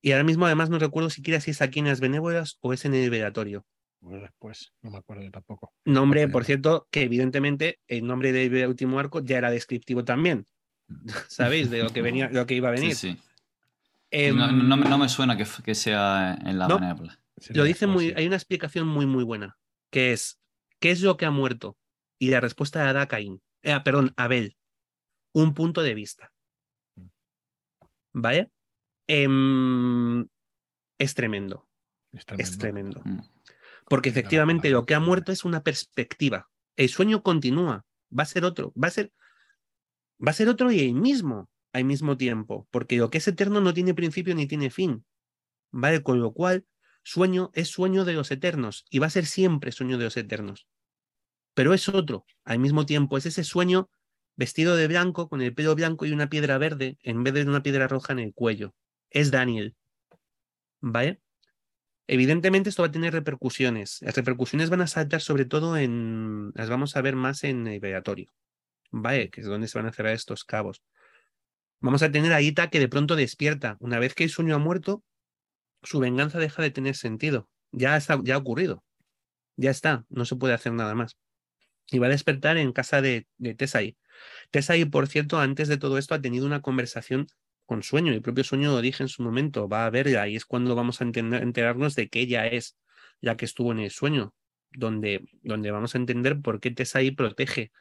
Y ahora mismo, además, no recuerdo siquiera si es aquí en las benévolas o es en el velatorio. Después, no me acuerdo tampoco. Nombre, por cierto, que evidentemente el nombre del último arco ya era descriptivo también. ¿Sabéis? De lo que venía, lo que iba a venir. Sí, sí. Em, no, me suena que, sea en la benévola. Lo dice muy. Hay una explicación muy, muy buena. Que es ¿qué es lo que ha muerto? Y la respuesta de Adakain, eh, perdón, Abel. Un punto de vista. ¿Vale? Em, es tremendo. Es tremendo. Mm. Porque efectivamente lo que ha muerto es una perspectiva. El sueño continúa. Va a ser otro. Va a ser. Va a ser otro y el mismo al mismo tiempo. Porque lo que es eterno no tiene principio ni tiene fin. ¿Vale? Con lo cual, sueño es sueño de los eternos. Y va a ser siempre sueño de los eternos. Pero es otro. Al mismo tiempo, es ese sueño vestido de blanco, con el pelo blanco y una piedra verde, en vez de una piedra roja en el cuello es Daniel. ¿Vale? Evidentemente esto va a tener repercusiones. Las repercusiones van a saltar sobre todo en, las vamos a ver más en el veatorio, ¿vale? Que es donde se van a cerrar estos cabos. Vamos a tener a Ita que de pronto despierta. Una vez que el sueño ha muerto, su venganza deja de tener sentido. Ya, está, ya ha ocurrido. Ya está, no se puede hacer nada más. Y va a despertar en casa de, de Tesai. Tesai, por cierto, antes de todo esto ha tenido una conversación con sueño. El propio sueño lo dije en su momento, va a verla y es cuando vamos a enterarnos de que ella es la que estuvo en el sueño, donde, donde vamos a entender por qué Tesai protege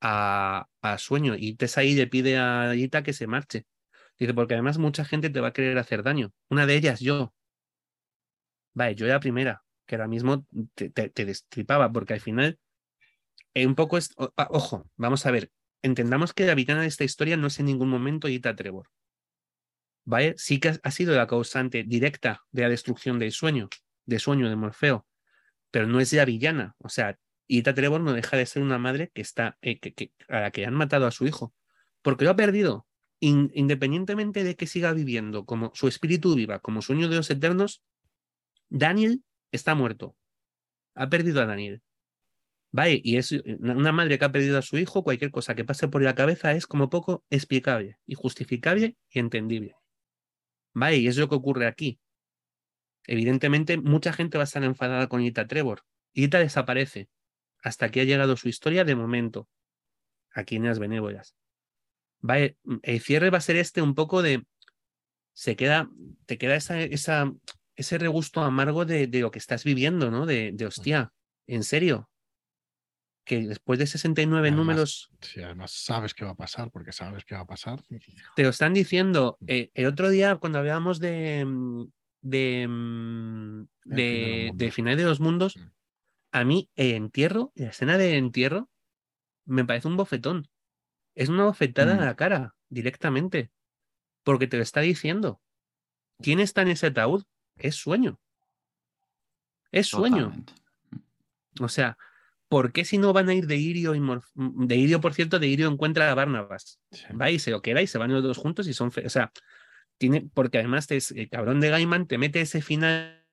a, sueño y Tesai le pide a Ita que se marche. Dice, porque además mucha gente te va a querer hacer daño. Una de ellas, yo. Vale, yo era la primera, que ahora mismo te, te, destripaba, porque al final, eh, un poco es. Ojo, vamos a ver. Entendamos que la villana de esta historia no es en ningún momento Ita Trevor. ¿vale? Sí que ha sido la causante directa de la destrucción del sueño, de sueño de Morfeo, pero no es la villana. O sea, Ita Trevor no deja de ser una madre que está, eh, a la que han matado a su hijo, porque lo ha perdido. independientemente de que siga viviendo, como su espíritu viva, como sueño de los eternos, Daniel está muerto. Ha perdido a Daniel. Vale, y es una madre que ha perdido a su hijo, cualquier cosa que pase por la cabeza es como poco explicable y justificable y entendible. Vale, y es lo que ocurre aquí. Evidentemente, mucha gente va a estar enfadada con Ita Trevor. Ita desaparece hasta que ha llegado su historia de momento, aquí en las benévolas. Vale, el cierre va a ser este un poco de. Se queda, te queda esa, esa, ese regusto amargo de, de, lo que estás viviendo, ¿no? De, de hostia, ¿en serio? que después de 69 números... Sí, además sabes qué va a pasar, porque sabes qué va a pasar. Te lo están diciendo. Eh, el otro día, cuando hablábamos de, mm, de, mm, de, de, final de los mundos, mm. A mí el entierro, la escena de entierro, me parece un bofetón. Es una bofetada a la cara, directamente. Porque te lo está diciendo. ¿Quién está en ese ataúd? Es sueño. Es sueño. O sea, ¿por qué si no van a ir de Irio y mm, de Irio, por cierto, de Irio encuentra a Barnabas? Va y se lo queda y se van los dos juntos y son, o sea, tiene, porque además te, el cabrón de Gaiman te mete ese final,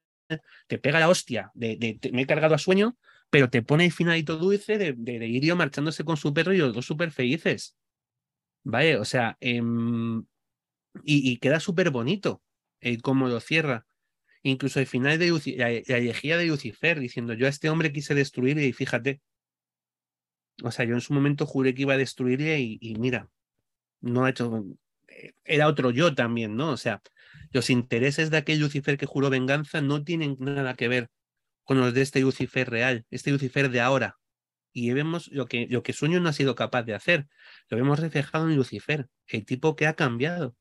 te pega la hostia de, me he cargado a sueño, pero te pone el finalito dulce de, de, Irio marchándose con su perro y los dos súper felices. ¿Vale? O sea, em, y, queda súper bonito el cómo lo cierra. Incluso el final de la, elegía de Lucifer, diciendo yo a este hombre quise destruirle y fíjate. O sea, yo en su momento juré que iba a destruirle y, mira, no ha hecho. Eh, era otro yo también, ¿no? O sea, los intereses de aquel Lucifer que juró venganza no tienen nada que ver con los de este Lucifer real, este Lucifer de ahora. Y vemos lo que, lo que Sueño no ha sido capaz de hacer. Lo vemos reflejado en Lucifer, el tipo que ha cambiado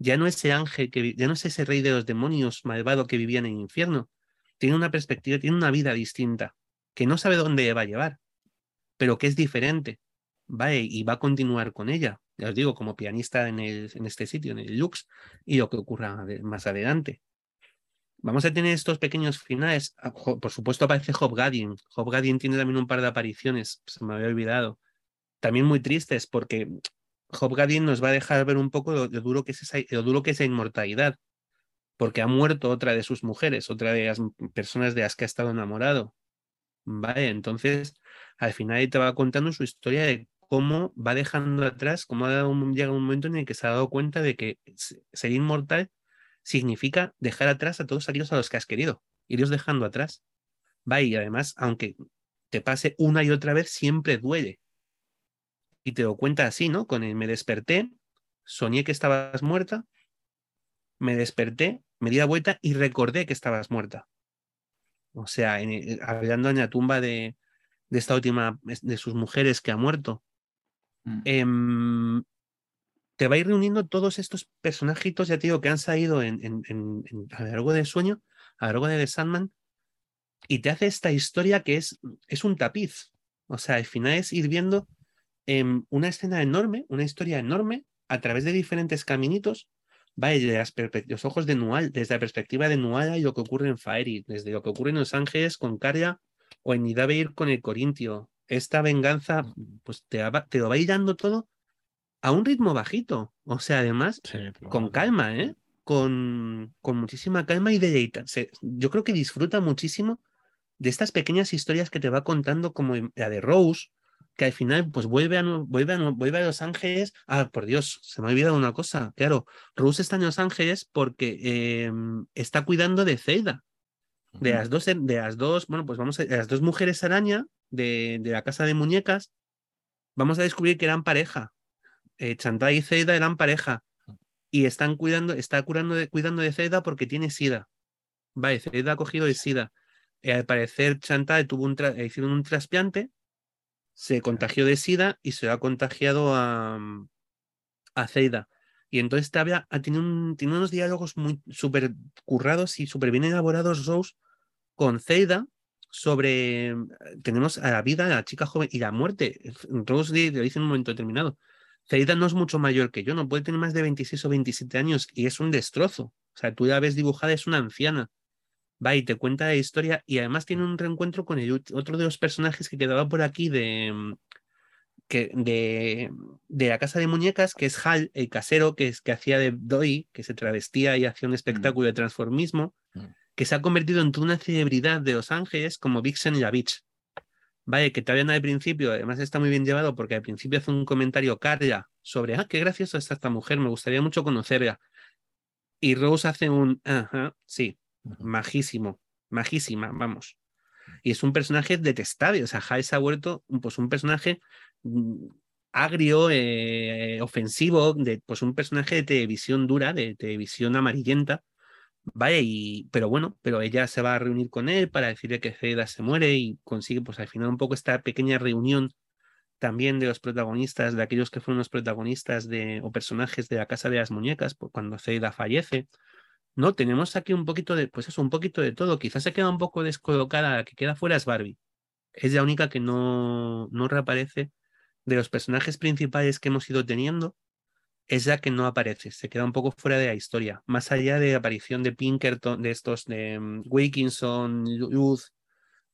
ya no es ese ángel, que, ya no es ese rey de los demonios malvado que vivía en el infierno. Tiene una perspectiva, tiene una vida distinta, que no sabe dónde va a llevar, pero que es diferente. Va y va a continuar con ella, ya os digo, como pianista en, el, en este sitio, en el Lux, y lo que ocurra más adelante. Vamos a tener estos pequeños finales. Ah, por supuesto aparece Hobgadin. Hobgadin tiene también un par de apariciones, se me había olvidado. También muy tristes porque Hobgadin nos va a dejar ver un poco lo, duro que es esa, lo duro que es esa inmortalidad. Porque ha muerto otra de sus mujeres, otra de las personas de las que ha estado enamorado. Vale, entonces al final te va contando su historia de cómo va dejando atrás, cómo ha dado un, llega un momento en el que se ha dado cuenta de que ser inmortal significa dejar atrás a todos aquellos a los que has querido, irlos dejando atrás. Va, y además, aunque te pase una y otra vez, siempre duele. Y te lo cuenta así, ¿no? Con el me desperté, soñé que estabas muerta, me desperté, me di la vuelta y recordé que estabas muerta. O sea, hablando en la tumba de, de esta última, de sus mujeres que ha muerto. Mm. Em, te va a ir reuniendo todos estos personajitos, ya te digo, que han salido en, en, a lo largo del sueño, a lo largo de The Sandman, y te hace esta historia que es, es un tapiz. O sea, al final es ir viendo em, una escena enorme, una historia enorme, a través de diferentes caminitos, va desde los ojos de Nual, desde la perspectiva de Nuala y lo que ocurre en Faeri, desde lo que ocurre en Los Ángeles con Caria o en ir con el Corintio. Esta venganza, pues te, te lo va a ir dando todo a un ritmo bajito. O sea, además, con calma, ¿eh? Con, con muchísima calma y deleita. yo creo que disfruta muchísimo de estas pequeñas historias que te va contando, como la de Rose, que al final pues vuelve a, vuelve a, vuelve a Los Ángeles. Ah, por Dios, se me ha olvidado una cosa. Claro, Rose está en Los Ángeles porque em, está cuidando de Zelda. De las dos, de las dos, bueno, pues vamos a, de las dos mujeres araña de, de la casa de muñecas, vamos a descubrir que eran pareja eh, Chantal y Zelda eran pareja y están cuidando, está curando de, cuidando de Zelda porque tiene SIDA. Vale, Zelda ha cogido el SIDA. Eh, al parecer, Chantal tuvo un hicieron un trasplante, se contagió de SIDA y se lo ha contagiado a, a Zelda. Y entonces había, tiene, un, tiene unos diálogos muy súper currados y súper bien elaborados, Rose, con Zelda sobre. Tenemos a la vida, a la chica joven y la muerte. Rose lo dice en un momento determinado. Zelda no es mucho mayor que yo, no puede tener más de 26 o 27 años y es un destrozo. O sea, tú la ves dibujada, es una anciana. Va y te cuenta la historia y además tiene un reencuentro con el, otro de los personajes que quedaba por aquí de, que, de, de, la casa de muñecas, que es Hal, el casero que, es, que hacía de Doi, que se travestía y hacía un mm. espectáculo de transformismo, mm. Que se ha convertido en toda una celebridad de Los Ángeles como Vixen y la Beach. Vale, que todavía no al principio, además está muy bien llevado porque al principio hace un comentario Carla sobre, ah, qué graciosa está esta mujer, me gustaría mucho conocerla. Y Rose hace un, ajá, sí, majísimo, majísima, vamos. Y es un personaje detestable, o sea, se ha vuelto pues, un personaje mm, agrio, eh, ofensivo, de, pues un personaje de televisión dura, de televisión amarillenta, Vale, y, pero bueno, pero ella se va a reunir con él para decirle que Zeda se muere y consigue pues al final un poco esta pequeña reunión también de los protagonistas, de aquellos que fueron los protagonistas de, o personajes de la Casa de las Muñecas, cuando Zeda fallece. No, tenemos aquí un poquito de, pues eso, un poquito de todo. Quizás se queda un poco descolocada, la que queda fuera es Barbie. Es la única que no, no reaparece de los personajes principales que hemos ido teniendo es ya que no aparece, se queda un poco fuera de la historia. Más allá de la aparición de Pinkerton, de estos de um, Wilkinson, Luz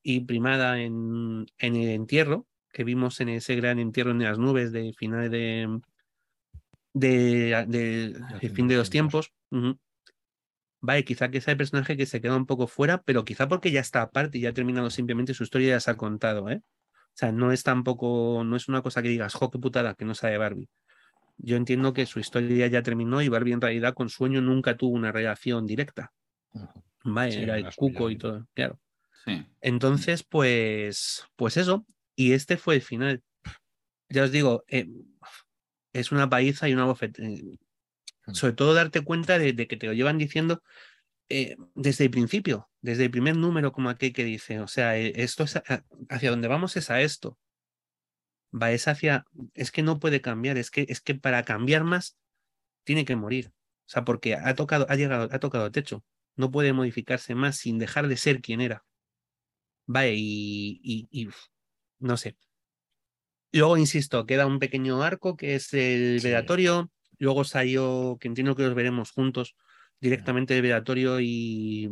y Primada en, en, el entierro, que vimos en ese gran entierro en las nubes de final de, de, fin de los tiempos. Vale, quizá que sea el personaje que se queda un poco fuera, pero quizá porque ya está aparte y ya ha terminado simplemente su historia y ya se ha contado, ¿eh? O sea, no es tampoco, no es una cosa que digas, jo, qué putada, que no sabe Barbie yo entiendo que su historia ya terminó y Barbie en realidad con Sueño nunca tuvo una relación directa. era el cuco y todo, claro. Entonces, pues, pues eso. Y este fue el final. Ya os digo, eh, es una paliza y una bofetada. Eh, sobre todo darte cuenta de, que te lo llevan diciendo eh, desde el principio, desde el primer número, como aquel que dice, o sea, esto es hacia donde vamos es a esto va es hacia, es que no puede cambiar, es que, es que para cambiar más tiene que morir. O sea, porque ha tocado, ha llegado, ha tocado techo. No puede modificarse más sin dejar de ser quien era. Vale, y, y, no sé. Luego, insisto, queda un pequeño arco que es el vedatorio. Luego salió, que entiendo que los veremos juntos, directamente el vedatorio y,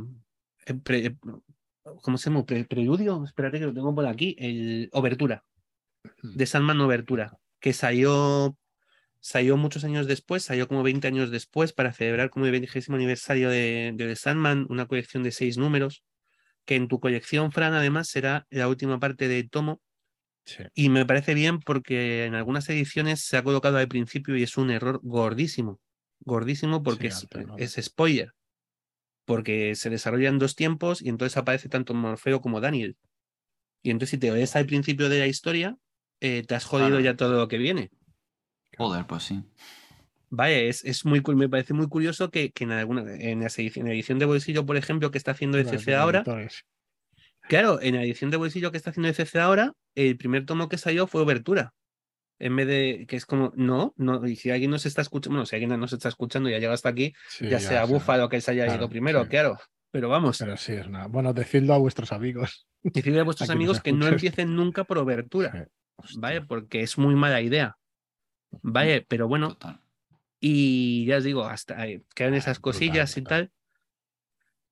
¿Cómo se llama? preludio, espérate que lo tengo por aquí. El Obertura. De Sandman Obertura. Que salió salió muchos años después, salió como 20 años después para celebrar como el 20 aniversario de, de The Sandman, una colección de seis números, que en tu colección, Fran, además será la última parte de tomo. Y me parece bien porque en algunas ediciones se ha colocado al principio y es un error gordísimo, gordísimo porque es, es, spoiler, porque se desarrollan dos tiempos y entonces aparece tanto Morfeo como Daniel. Y entonces si te ves al principio de la historia, eh, te has jodido ya todo lo que viene. Joder, pues sí. Vaya, es, es muy me parece muy curioso que, que en alguna en la edición, edición de bolsillo, por ejemplo, que está haciendo CC ahora. Claro, en la edición de bolsillo que está haciendo CC ahora, el primer tomo que salió fue Obertura. En vez de que es como, no, no, y si alguien nos está escuchando, bueno, si alguien nos está escuchando y ya llega hasta aquí, ya, sea Búfalo que se haya ido primero, claro. Pero vamos. Pero sí, es nada. Bueno, decidlo a vuestros amigos. Decidlo a vuestros amigos que no empiecen nunca por Obertura. ¿Vale? Porque es muy mala idea. Vaya, pero bueno. Y ya os digo, hasta quedan esas cosillas y tal.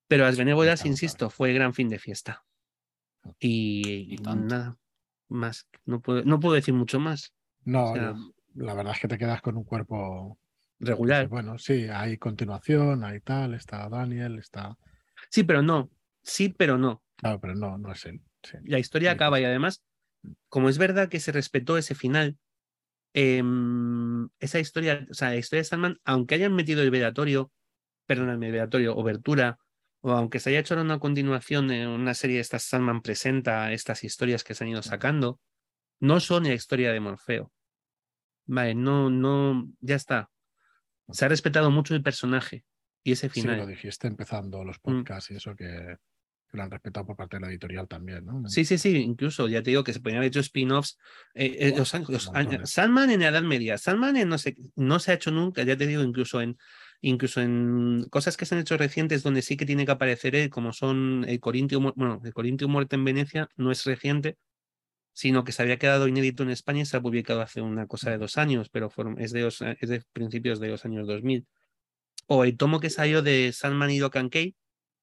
Pero las benévolas, insisto, fue gran fin de fiesta. Y, nada más. No puedo, no puedo decir mucho más. No, la verdad es que te quedas con un cuerpo regular. Bueno, sí, hay continuación, hay tal, está Daniel, está. Sí, pero no. Sí, pero no. Claro, pero no, no es él. La historia acaba y además, como es verdad que se respetó ese final, Em, esa historia, o sea, la historia de Sandman, aunque hayan metido el velatorio, perdón, el velatorio, obertura, o aunque se haya hecho una continuación en una serie de estas Sandman presenta estas historias que se han ido sacando, no son la historia de Morfeo. Vale, no, no, ya está. Se ha respetado mucho el personaje y ese final. Sí, lo dijiste empezando los mm. podcasts y eso que lo han respetado por parte de la editorial también, ¿no? Sí, sí, sí, incluso ya te digo que se podían haber hecho spin-offs. Eh, eh, los, Sandman en la Edad Media, Sandman en no sé, no se ha hecho nunca, ya te digo, incluso en incluso en cosas que se han hecho recientes donde sí que tiene que aparecer él, como son el Corintio, bueno, el Corintio Muerte en Venecia, no es reciente, sino que se había quedado inédito en España y se ha publicado hace una cosa de dos años, pero es, de es de principios de los años 2000. O el tomo que salió de Sandman y Doc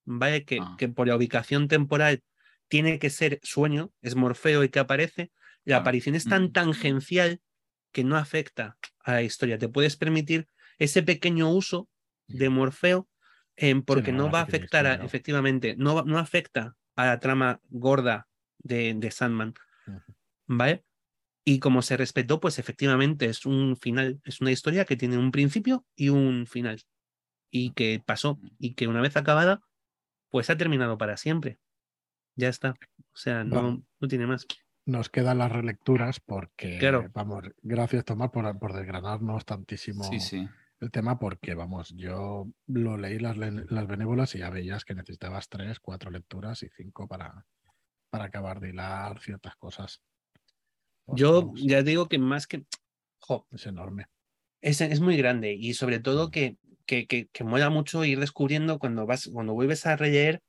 ¿vale? Que, ah. que por la ubicación temporal tiene que ser sueño, es Morfeo y que aparece, la ah, aparición es tan mm. tangencial que no afecta a la historia. Te puedes permitir ese pequeño uso de Morfeo porque no, va a afectar, a, efectivamente, no, no afecta a la trama gorda de, de Sandman. ¿Vale? Y como se respetó, pues efectivamente es un final, es una historia que tiene un principio y un final. Y que pasó, mm. y que una vez acabada, pues ha terminado para siempre. Ya está. O sea, no, no tiene más. Nos quedan las relecturas porque, vamos, gracias Tomás por, por desgranarnos tantísimo el tema porque, vamos, yo lo leí las, las benévolas y ya veías que necesitabas tres, cuatro lecturas y cinco para, para acabar de hilar ciertas cosas. Pues yo ya digo que más que... es enorme. Es, es muy grande y sobre todo mm. Que que, que, mola mucho ir descubriendo cuando vas, cuando vuelves a releer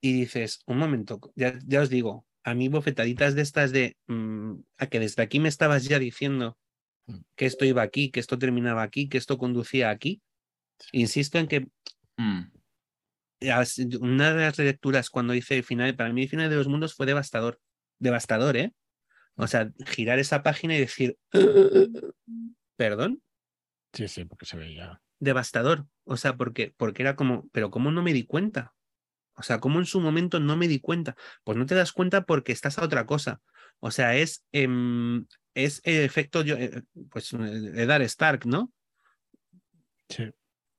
y dices, un momento, ya, ya os digo, a mí bofetaditas de estas de mm, a que desde aquí me estabas ya diciendo mm. que esto iba aquí, que esto terminaba aquí, que esto conducía aquí. Insisto en que mm. una de las lecturas cuando hice el final, para mí el final de los mundos fue devastador. Devastador, ¿eh? O sea, girar esa página y decir, ¿perdón? Sí, sí, porque se veía devastador. O sea, porque, porque era como, pero ¿cómo no me di cuenta? O sea, ¿cómo en su momento no me di cuenta? Pues no te das cuenta porque estás a otra cosa. O sea, es, em, es el efecto, eh, pues, de Dar Stark, ¿no? Sí.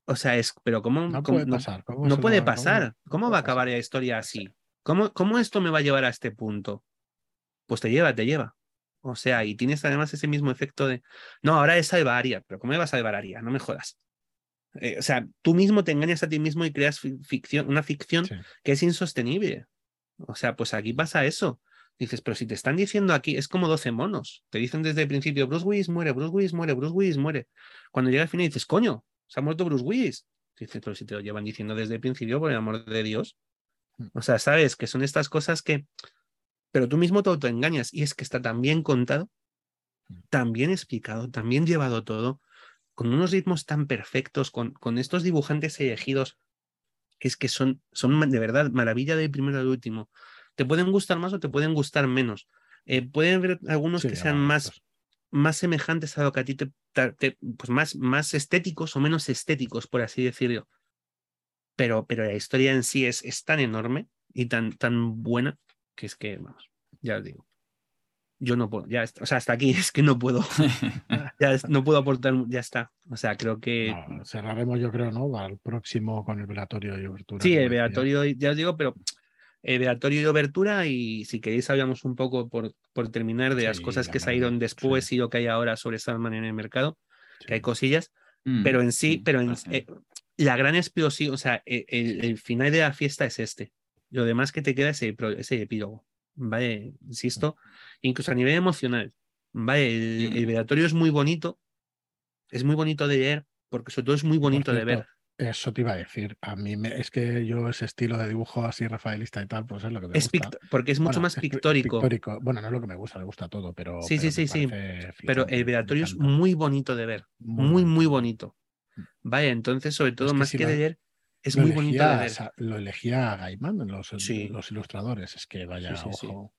O sea, es, pero ¿cómo? No puede pasar. ¿Cómo, no puede pasar. ¿Cómo, va a acabar la historia así? ¿Cómo, ¿Cómo esto me va a llevar a este punto? Pues te lleva, te lleva. O sea, y tienes además ese mismo efecto de, no, ahora es salvaría, pero ¿cómo me vas a salvar Aria? No me jodas. Eh, o sea, tú mismo te engañas a ti mismo y creas ficción, una ficción que es insostenible. O sea, pues aquí pasa eso. Dices, pero si te están diciendo aquí, es como 12 monos. Te dicen desde el principio, Bruce Willis muere, Bruce Willis muere, Bruce Willis muere. Cuando llega al final dices, coño, se ha muerto Bruce Willis. Dices, pero si te lo llevan diciendo desde el principio, por el amor de Dios. Mm. O sea, sabes que son estas cosas que. Pero tú mismo te autoengañas. Y es que está tan bien contado, mm. tan bien explicado, tan bien llevado todo, con unos ritmos tan perfectos, con, con estos dibujantes elegidos que es que son, son de verdad maravilla del primero al último. Te pueden gustar más o te pueden gustar menos. Eh, pueden haber algunos que sean más, pues. más semejantes a lo que a ti te, pues más, más estéticos o menos estéticos, por así decirlo. Pero, pero la historia en sí es, es tan enorme y tan, tan buena que es que, vamos, ya os digo yo no puedo, ya, o sea, hasta aquí es que no puedo, ya no puedo aportar, ya está. O sea, creo que... cerraremos, yo creo, ¿no? Al próximo con el velatorio y obertura. Sí, el velatorio, ya os digo, pero el velatorio y obertura y si queréis hablamos un poco por, por terminar de las cosas que salieron después y lo que hay ahora sobre Salman en el mercado, que hay cosillas, mm, pero en sí, pero en, eh, la gran explosión, o sea, e, el, final de la fiesta es este. Lo demás que te queda es ese epílogo. ¿Vale? Insisto, incluso a nivel emocional, ¿vale? El, velatorio es muy bonito, es muy bonito de leer, porque sobre todo es muy bonito de ver. Eso te iba a decir. A mí me, es que yo ese estilo de dibujo así rafaelista y tal, pues es lo que me gusta. Porque es mucho más pictórico. Bueno, no es lo que me gusta, me gusta todo, pero. Sí, sí, sí, sí. Pero el velatorio es muy bonito de ver. Muy, muy, bonito. Mm. Vaya, entonces, sobre todo, más que de leer, es muy bonito de ver. Lo elegía Gaiman, los, los ilustradores. Es que vaya, ojo.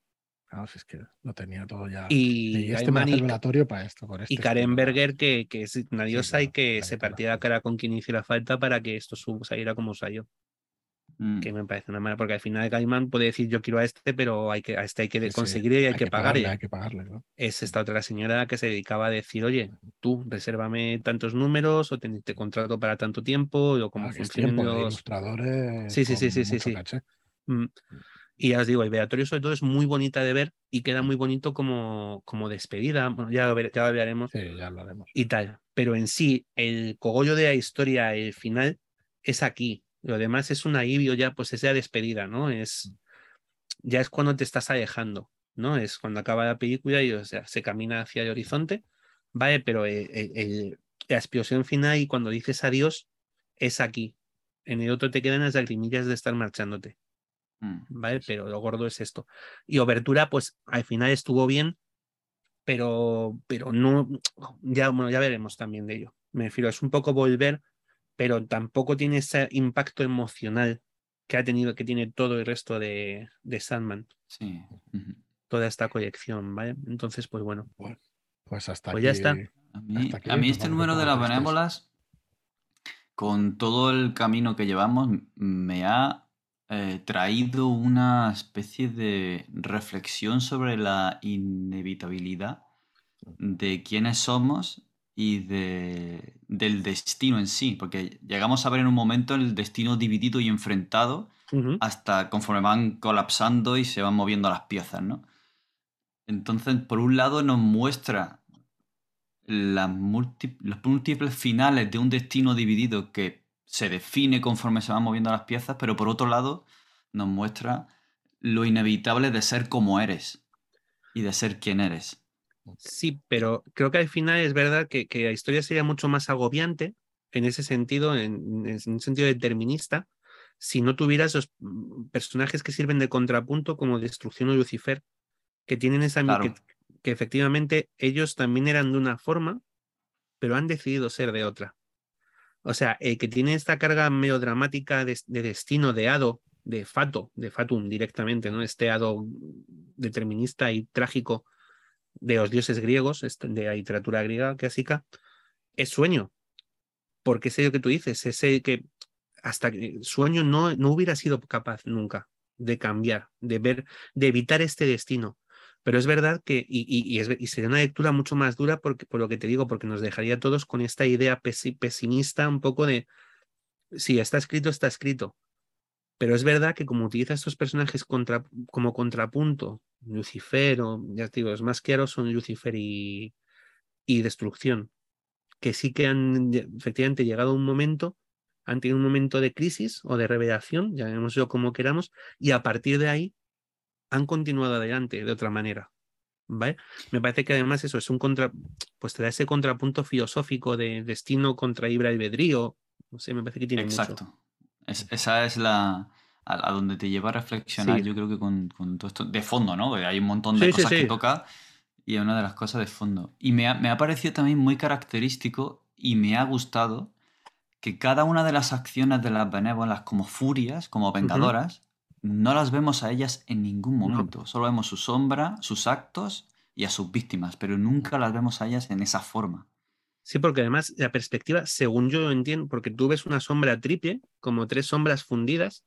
es que lo tenía todo ya. Y, este manipulatorio para esto. y este Karen Berger, que, que, es una diosa y que se partía la cara con quien hiciera falta para que esto saliera como salió. Mm. Que me parece una mala, porque al final Gaiman puede decir yo quiero a este, pero hay que, a este hay que conseguir y hay, que, pagarle. Hay que pagarle Es esta otra señora que se dedicaba a decir, oye, tú resérvame tantos números o te, contrato para tanto tiempo o como ah, funcionan los ilustradores. Sí, sí, sí, sí, sí. sí. Mm. Mm. Y ya os digo, el Beatorio sobre todo es muy bonita de ver y queda muy bonito como, como despedida. Bueno, ya lo, ya lo veremos. Sí, ya lo haremos. Y tal. Pero en sí, el cogollo de la historia, el final, es aquí. Lo demás es un alivio ya, pues esa despedida, ¿no? Es, ya es cuando te estás alejando, ¿no? Es cuando acaba la película y o sea, se camina hacia el horizonte, ¿vale? Pero el, la explosión final y cuando dices adiós es aquí. En el otro te quedan las lagrimillas de estar marchándote. Mm, ¿Vale? Pero lo gordo es esto. Y Obertura, pues al final estuvo bien, pero, pero no, ya, bueno, ya veremos también de ello. Me refiero, es un poco volver pero tampoco tiene ese impacto emocional que ha tenido, que tiene todo el resto de, de Sandman. Sí. Toda esta colección, ¿vale? Entonces, pues bueno. pues hasta pues ya está. A mí, este número de las benévolas, con todo el camino que llevamos, me ha eh, traído una especie de reflexión sobre la inevitabilidad de quiénes somos y de, del destino en sí, porque llegamos a ver en un momento el destino dividido y enfrentado hasta conforme van colapsando y se van moviendo las piezas, ¿no? Entonces, por un lado nos muestra las los múltiples finales de un destino dividido que se define conforme se van moviendo las piezas, pero por otro lado nos muestra lo inevitable de ser como eres y de ser quien eres. Sí, pero creo que al final es verdad que, la historia sería mucho más agobiante en ese sentido, en, un sentido determinista, si no tuvieras esos mm, personajes que sirven de contrapunto como Destrucción o Lucifer, que tienen esa... Que, efectivamente ellos también eran de una forma, pero han decidido ser de otra. O sea, que tiene esta carga melodramática de, de destino, de hado, de fato, de fatum directamente, ¿no? Este hado determinista y trágico de los dioses griegos, de la literatura griega clásica, es sueño. Porque es lo que tú dices, es el que hasta que sueño no, no hubiera sido capaz nunca de cambiar, de ver, de evitar este destino. Pero es verdad que, y, y, sería una lectura mucho más dura porque, por lo que te digo, porque nos dejaría a todos con esta idea pesimista un poco de, si está escrito, está escrito. Pero es verdad que como utiliza estos personajes como contrapunto, Lucifer o, ya digo, los más claros son Lucifer y, y Destrucción, que sí que han efectivamente llegado a un momento, han tenido un momento de crisis o de revelación, llamémoslo como queramos, y a partir de ahí han continuado adelante de otra manera. ¿Vale? Me parece que además eso es un contra, pues te ese contrapunto filosófico de destino contra Ibra y Bedrío. No sé, me parece que tiene Exacto esa es la. A, donde te lleva a reflexionar, yo creo que con, todo esto. De fondo, ¿no? hay un montón de cosas que toca y es una de las cosas de fondo. Y me ha, me ha parecido también muy característico y me ha gustado que cada una de las acciones de las benévolas como furias, como vengadoras, no las vemos a ellas en ningún momento. Solo vemos su sombra, sus actos y a sus víctimas, pero nunca las vemos a ellas en esa forma. Sí, porque además la perspectiva, según yo lo entiendo, porque tú ves una sombra triple, como tres sombras fundidas,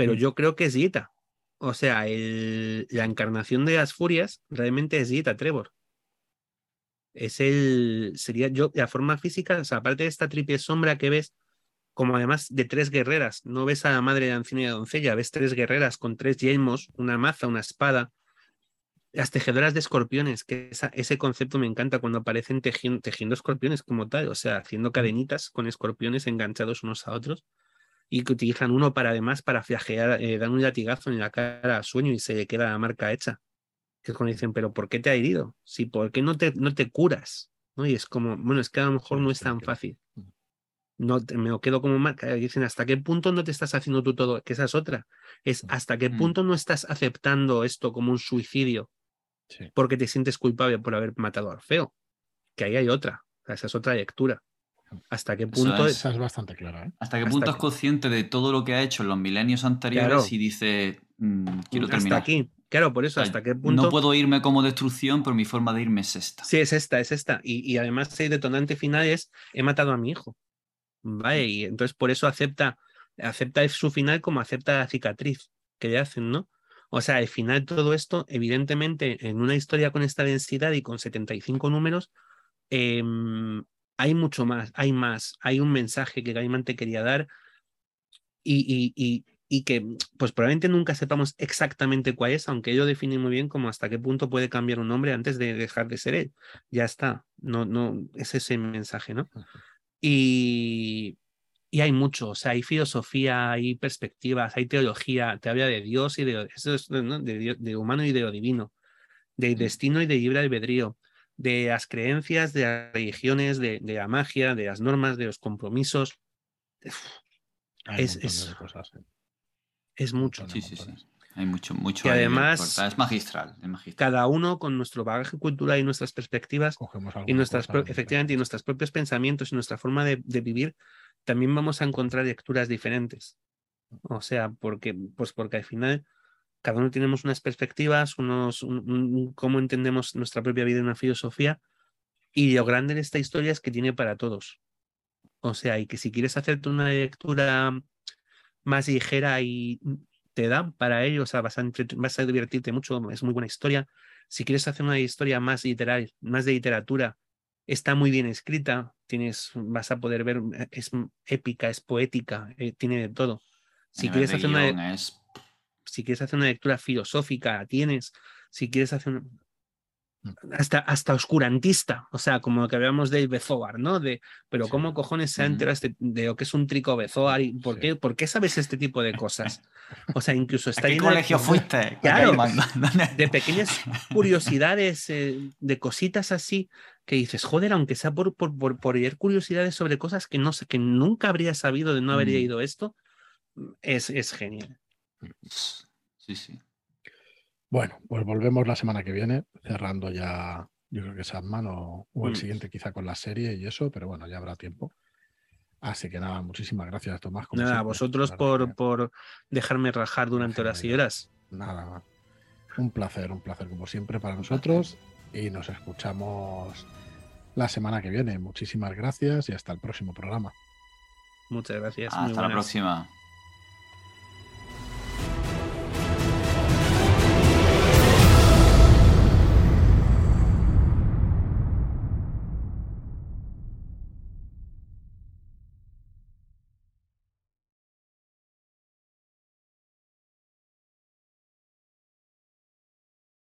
pero mm. yo creo que es Gita. O sea, la encarnación de las furias realmente es Gita Trevor. Es el, sería yo, la forma física, o sea, aparte de esta triple sombra que ves, como además de tres guerreras, no ves a la madre de anciana y la doncella, ves tres guerreras con tres yelmos, una maza, una espada, las tejedoras de escorpiones, que ese concepto me encanta cuando aparecen tejiendo, tejiendo, escorpiones como tal, o sea, haciendo cadenitas con escorpiones enganchados unos a otros y que utilizan uno para además para flagear, eh, dan un latigazo en la cara a sueño y se le queda la marca hecha. Que es cuando dicen, pero ¿por qué te ha herido? Sí, ¿por qué no te, no te curas? ¿No? Y es como, bueno, es que a lo mejor no es tan fácil. No, me quedo como marca. Dicen, ¿hasta qué punto no te estás haciendo tú todo? Que esa es otra. Es hasta qué punto no estás aceptando esto como un suicidio porque te sientes culpable por haber matado a Orfeo. Que ahí hay otra. esa es otra lectura. ¿Hasta qué punto? es, esa es bastante clara. ¿eh? ¿Hasta qué punto es consciente de todo lo que ha hecho en los milenios anteriores y dice, mm, quiero terminar? Hasta aquí. Claro, por eso, ¿hasta qué punto? No puedo irme como destrucción, pero mi forma de irme es esta. Sí, es esta, es esta. Y, además el detonante final es, he matado a mi hijo. ¿Vale? Y entonces por eso acepta, acepta su final como acepta la cicatriz que le hacen, ¿no? O sea, al final todo esto, evidentemente, en una historia con esta densidad y con 75 números, em, hay mucho más, hay más, hay un mensaje que Gaiman te quería dar y, y, y, que pues probablemente nunca sepamos exactamente cuál es, aunque ello define muy bien como hasta qué punto puede cambiar un nombre antes de dejar de ser él. Ya está, no, no, es ese mensaje, ¿no? Y, y hay mucho, o sea, hay filosofía, hay perspectivas, hay teología, te habla de Dios y de, eso de, humano y de lo divino, de destino y de libre albedrío, de las creencias, de las religiones, de, la magia, de las normas, de los compromisos. es, es, es, mucho. Sí, sí, sí. Hay mucho, mucho. Y además, es magistral, Cada uno con nuestro bagaje cultural y nuestras perspectivas y nuestras, efectivamente, y nuestros propios pensamientos y nuestra forma de, de vivir, también vamos a encontrar lecturas diferentes. O sea, porque, pues porque al final cada uno tenemos unas perspectivas, unos, cómo entendemos nuestra propia vida y una filosofía. Y lo grande de esta historia es que tiene para todos. O sea, y que si quieres hacerte una lectura más ligera y te da para ello, o sea, vas a, vas a divertirte mucho, es muy buena historia. Si quieres hacer una historia más literal, más de literatura, está muy bien escrita, tienes, vas a poder ver, es épica, es poética, eh, tiene de todo. Si quieres, hacer una, si quieres hacer una lectura filosófica, la tienes. Si quieres hacer una, mm. hasta, hasta oscurantista, o sea, como que hablábamos del Bezoar, ¿no? De, pero ¿cómo cojones se enteras de, lo que es un trico Bezoar? ¿Y por, qué, por qué sabes este tipo de cosas? O sea, incluso está ¿A qué colegio fuiste? Claro, de pequeñas curiosidades, eh, de cositas así, que dices, joder, aunque sea por, por, por, leer curiosidades sobre cosas que no sé, que nunca habría sabido de no haber leído mm. esto, es, es genial. Sí, sí. Bueno, pues volvemos la semana que viene, cerrando ya, yo creo que Sandman o, o el mm. siguiente quizá con la serie y eso, pero bueno, ya habrá tiempo. Así que nada, muchísimas gracias, Tomás. nada, vosotros por, por dejarme rajar durante horas y horas. Nada, un placer, un placer como siempre para nosotros y nos escuchamos la semana que viene. Muchísimas gracias y hasta el próximo programa. Muchas gracias. Hasta la próxima.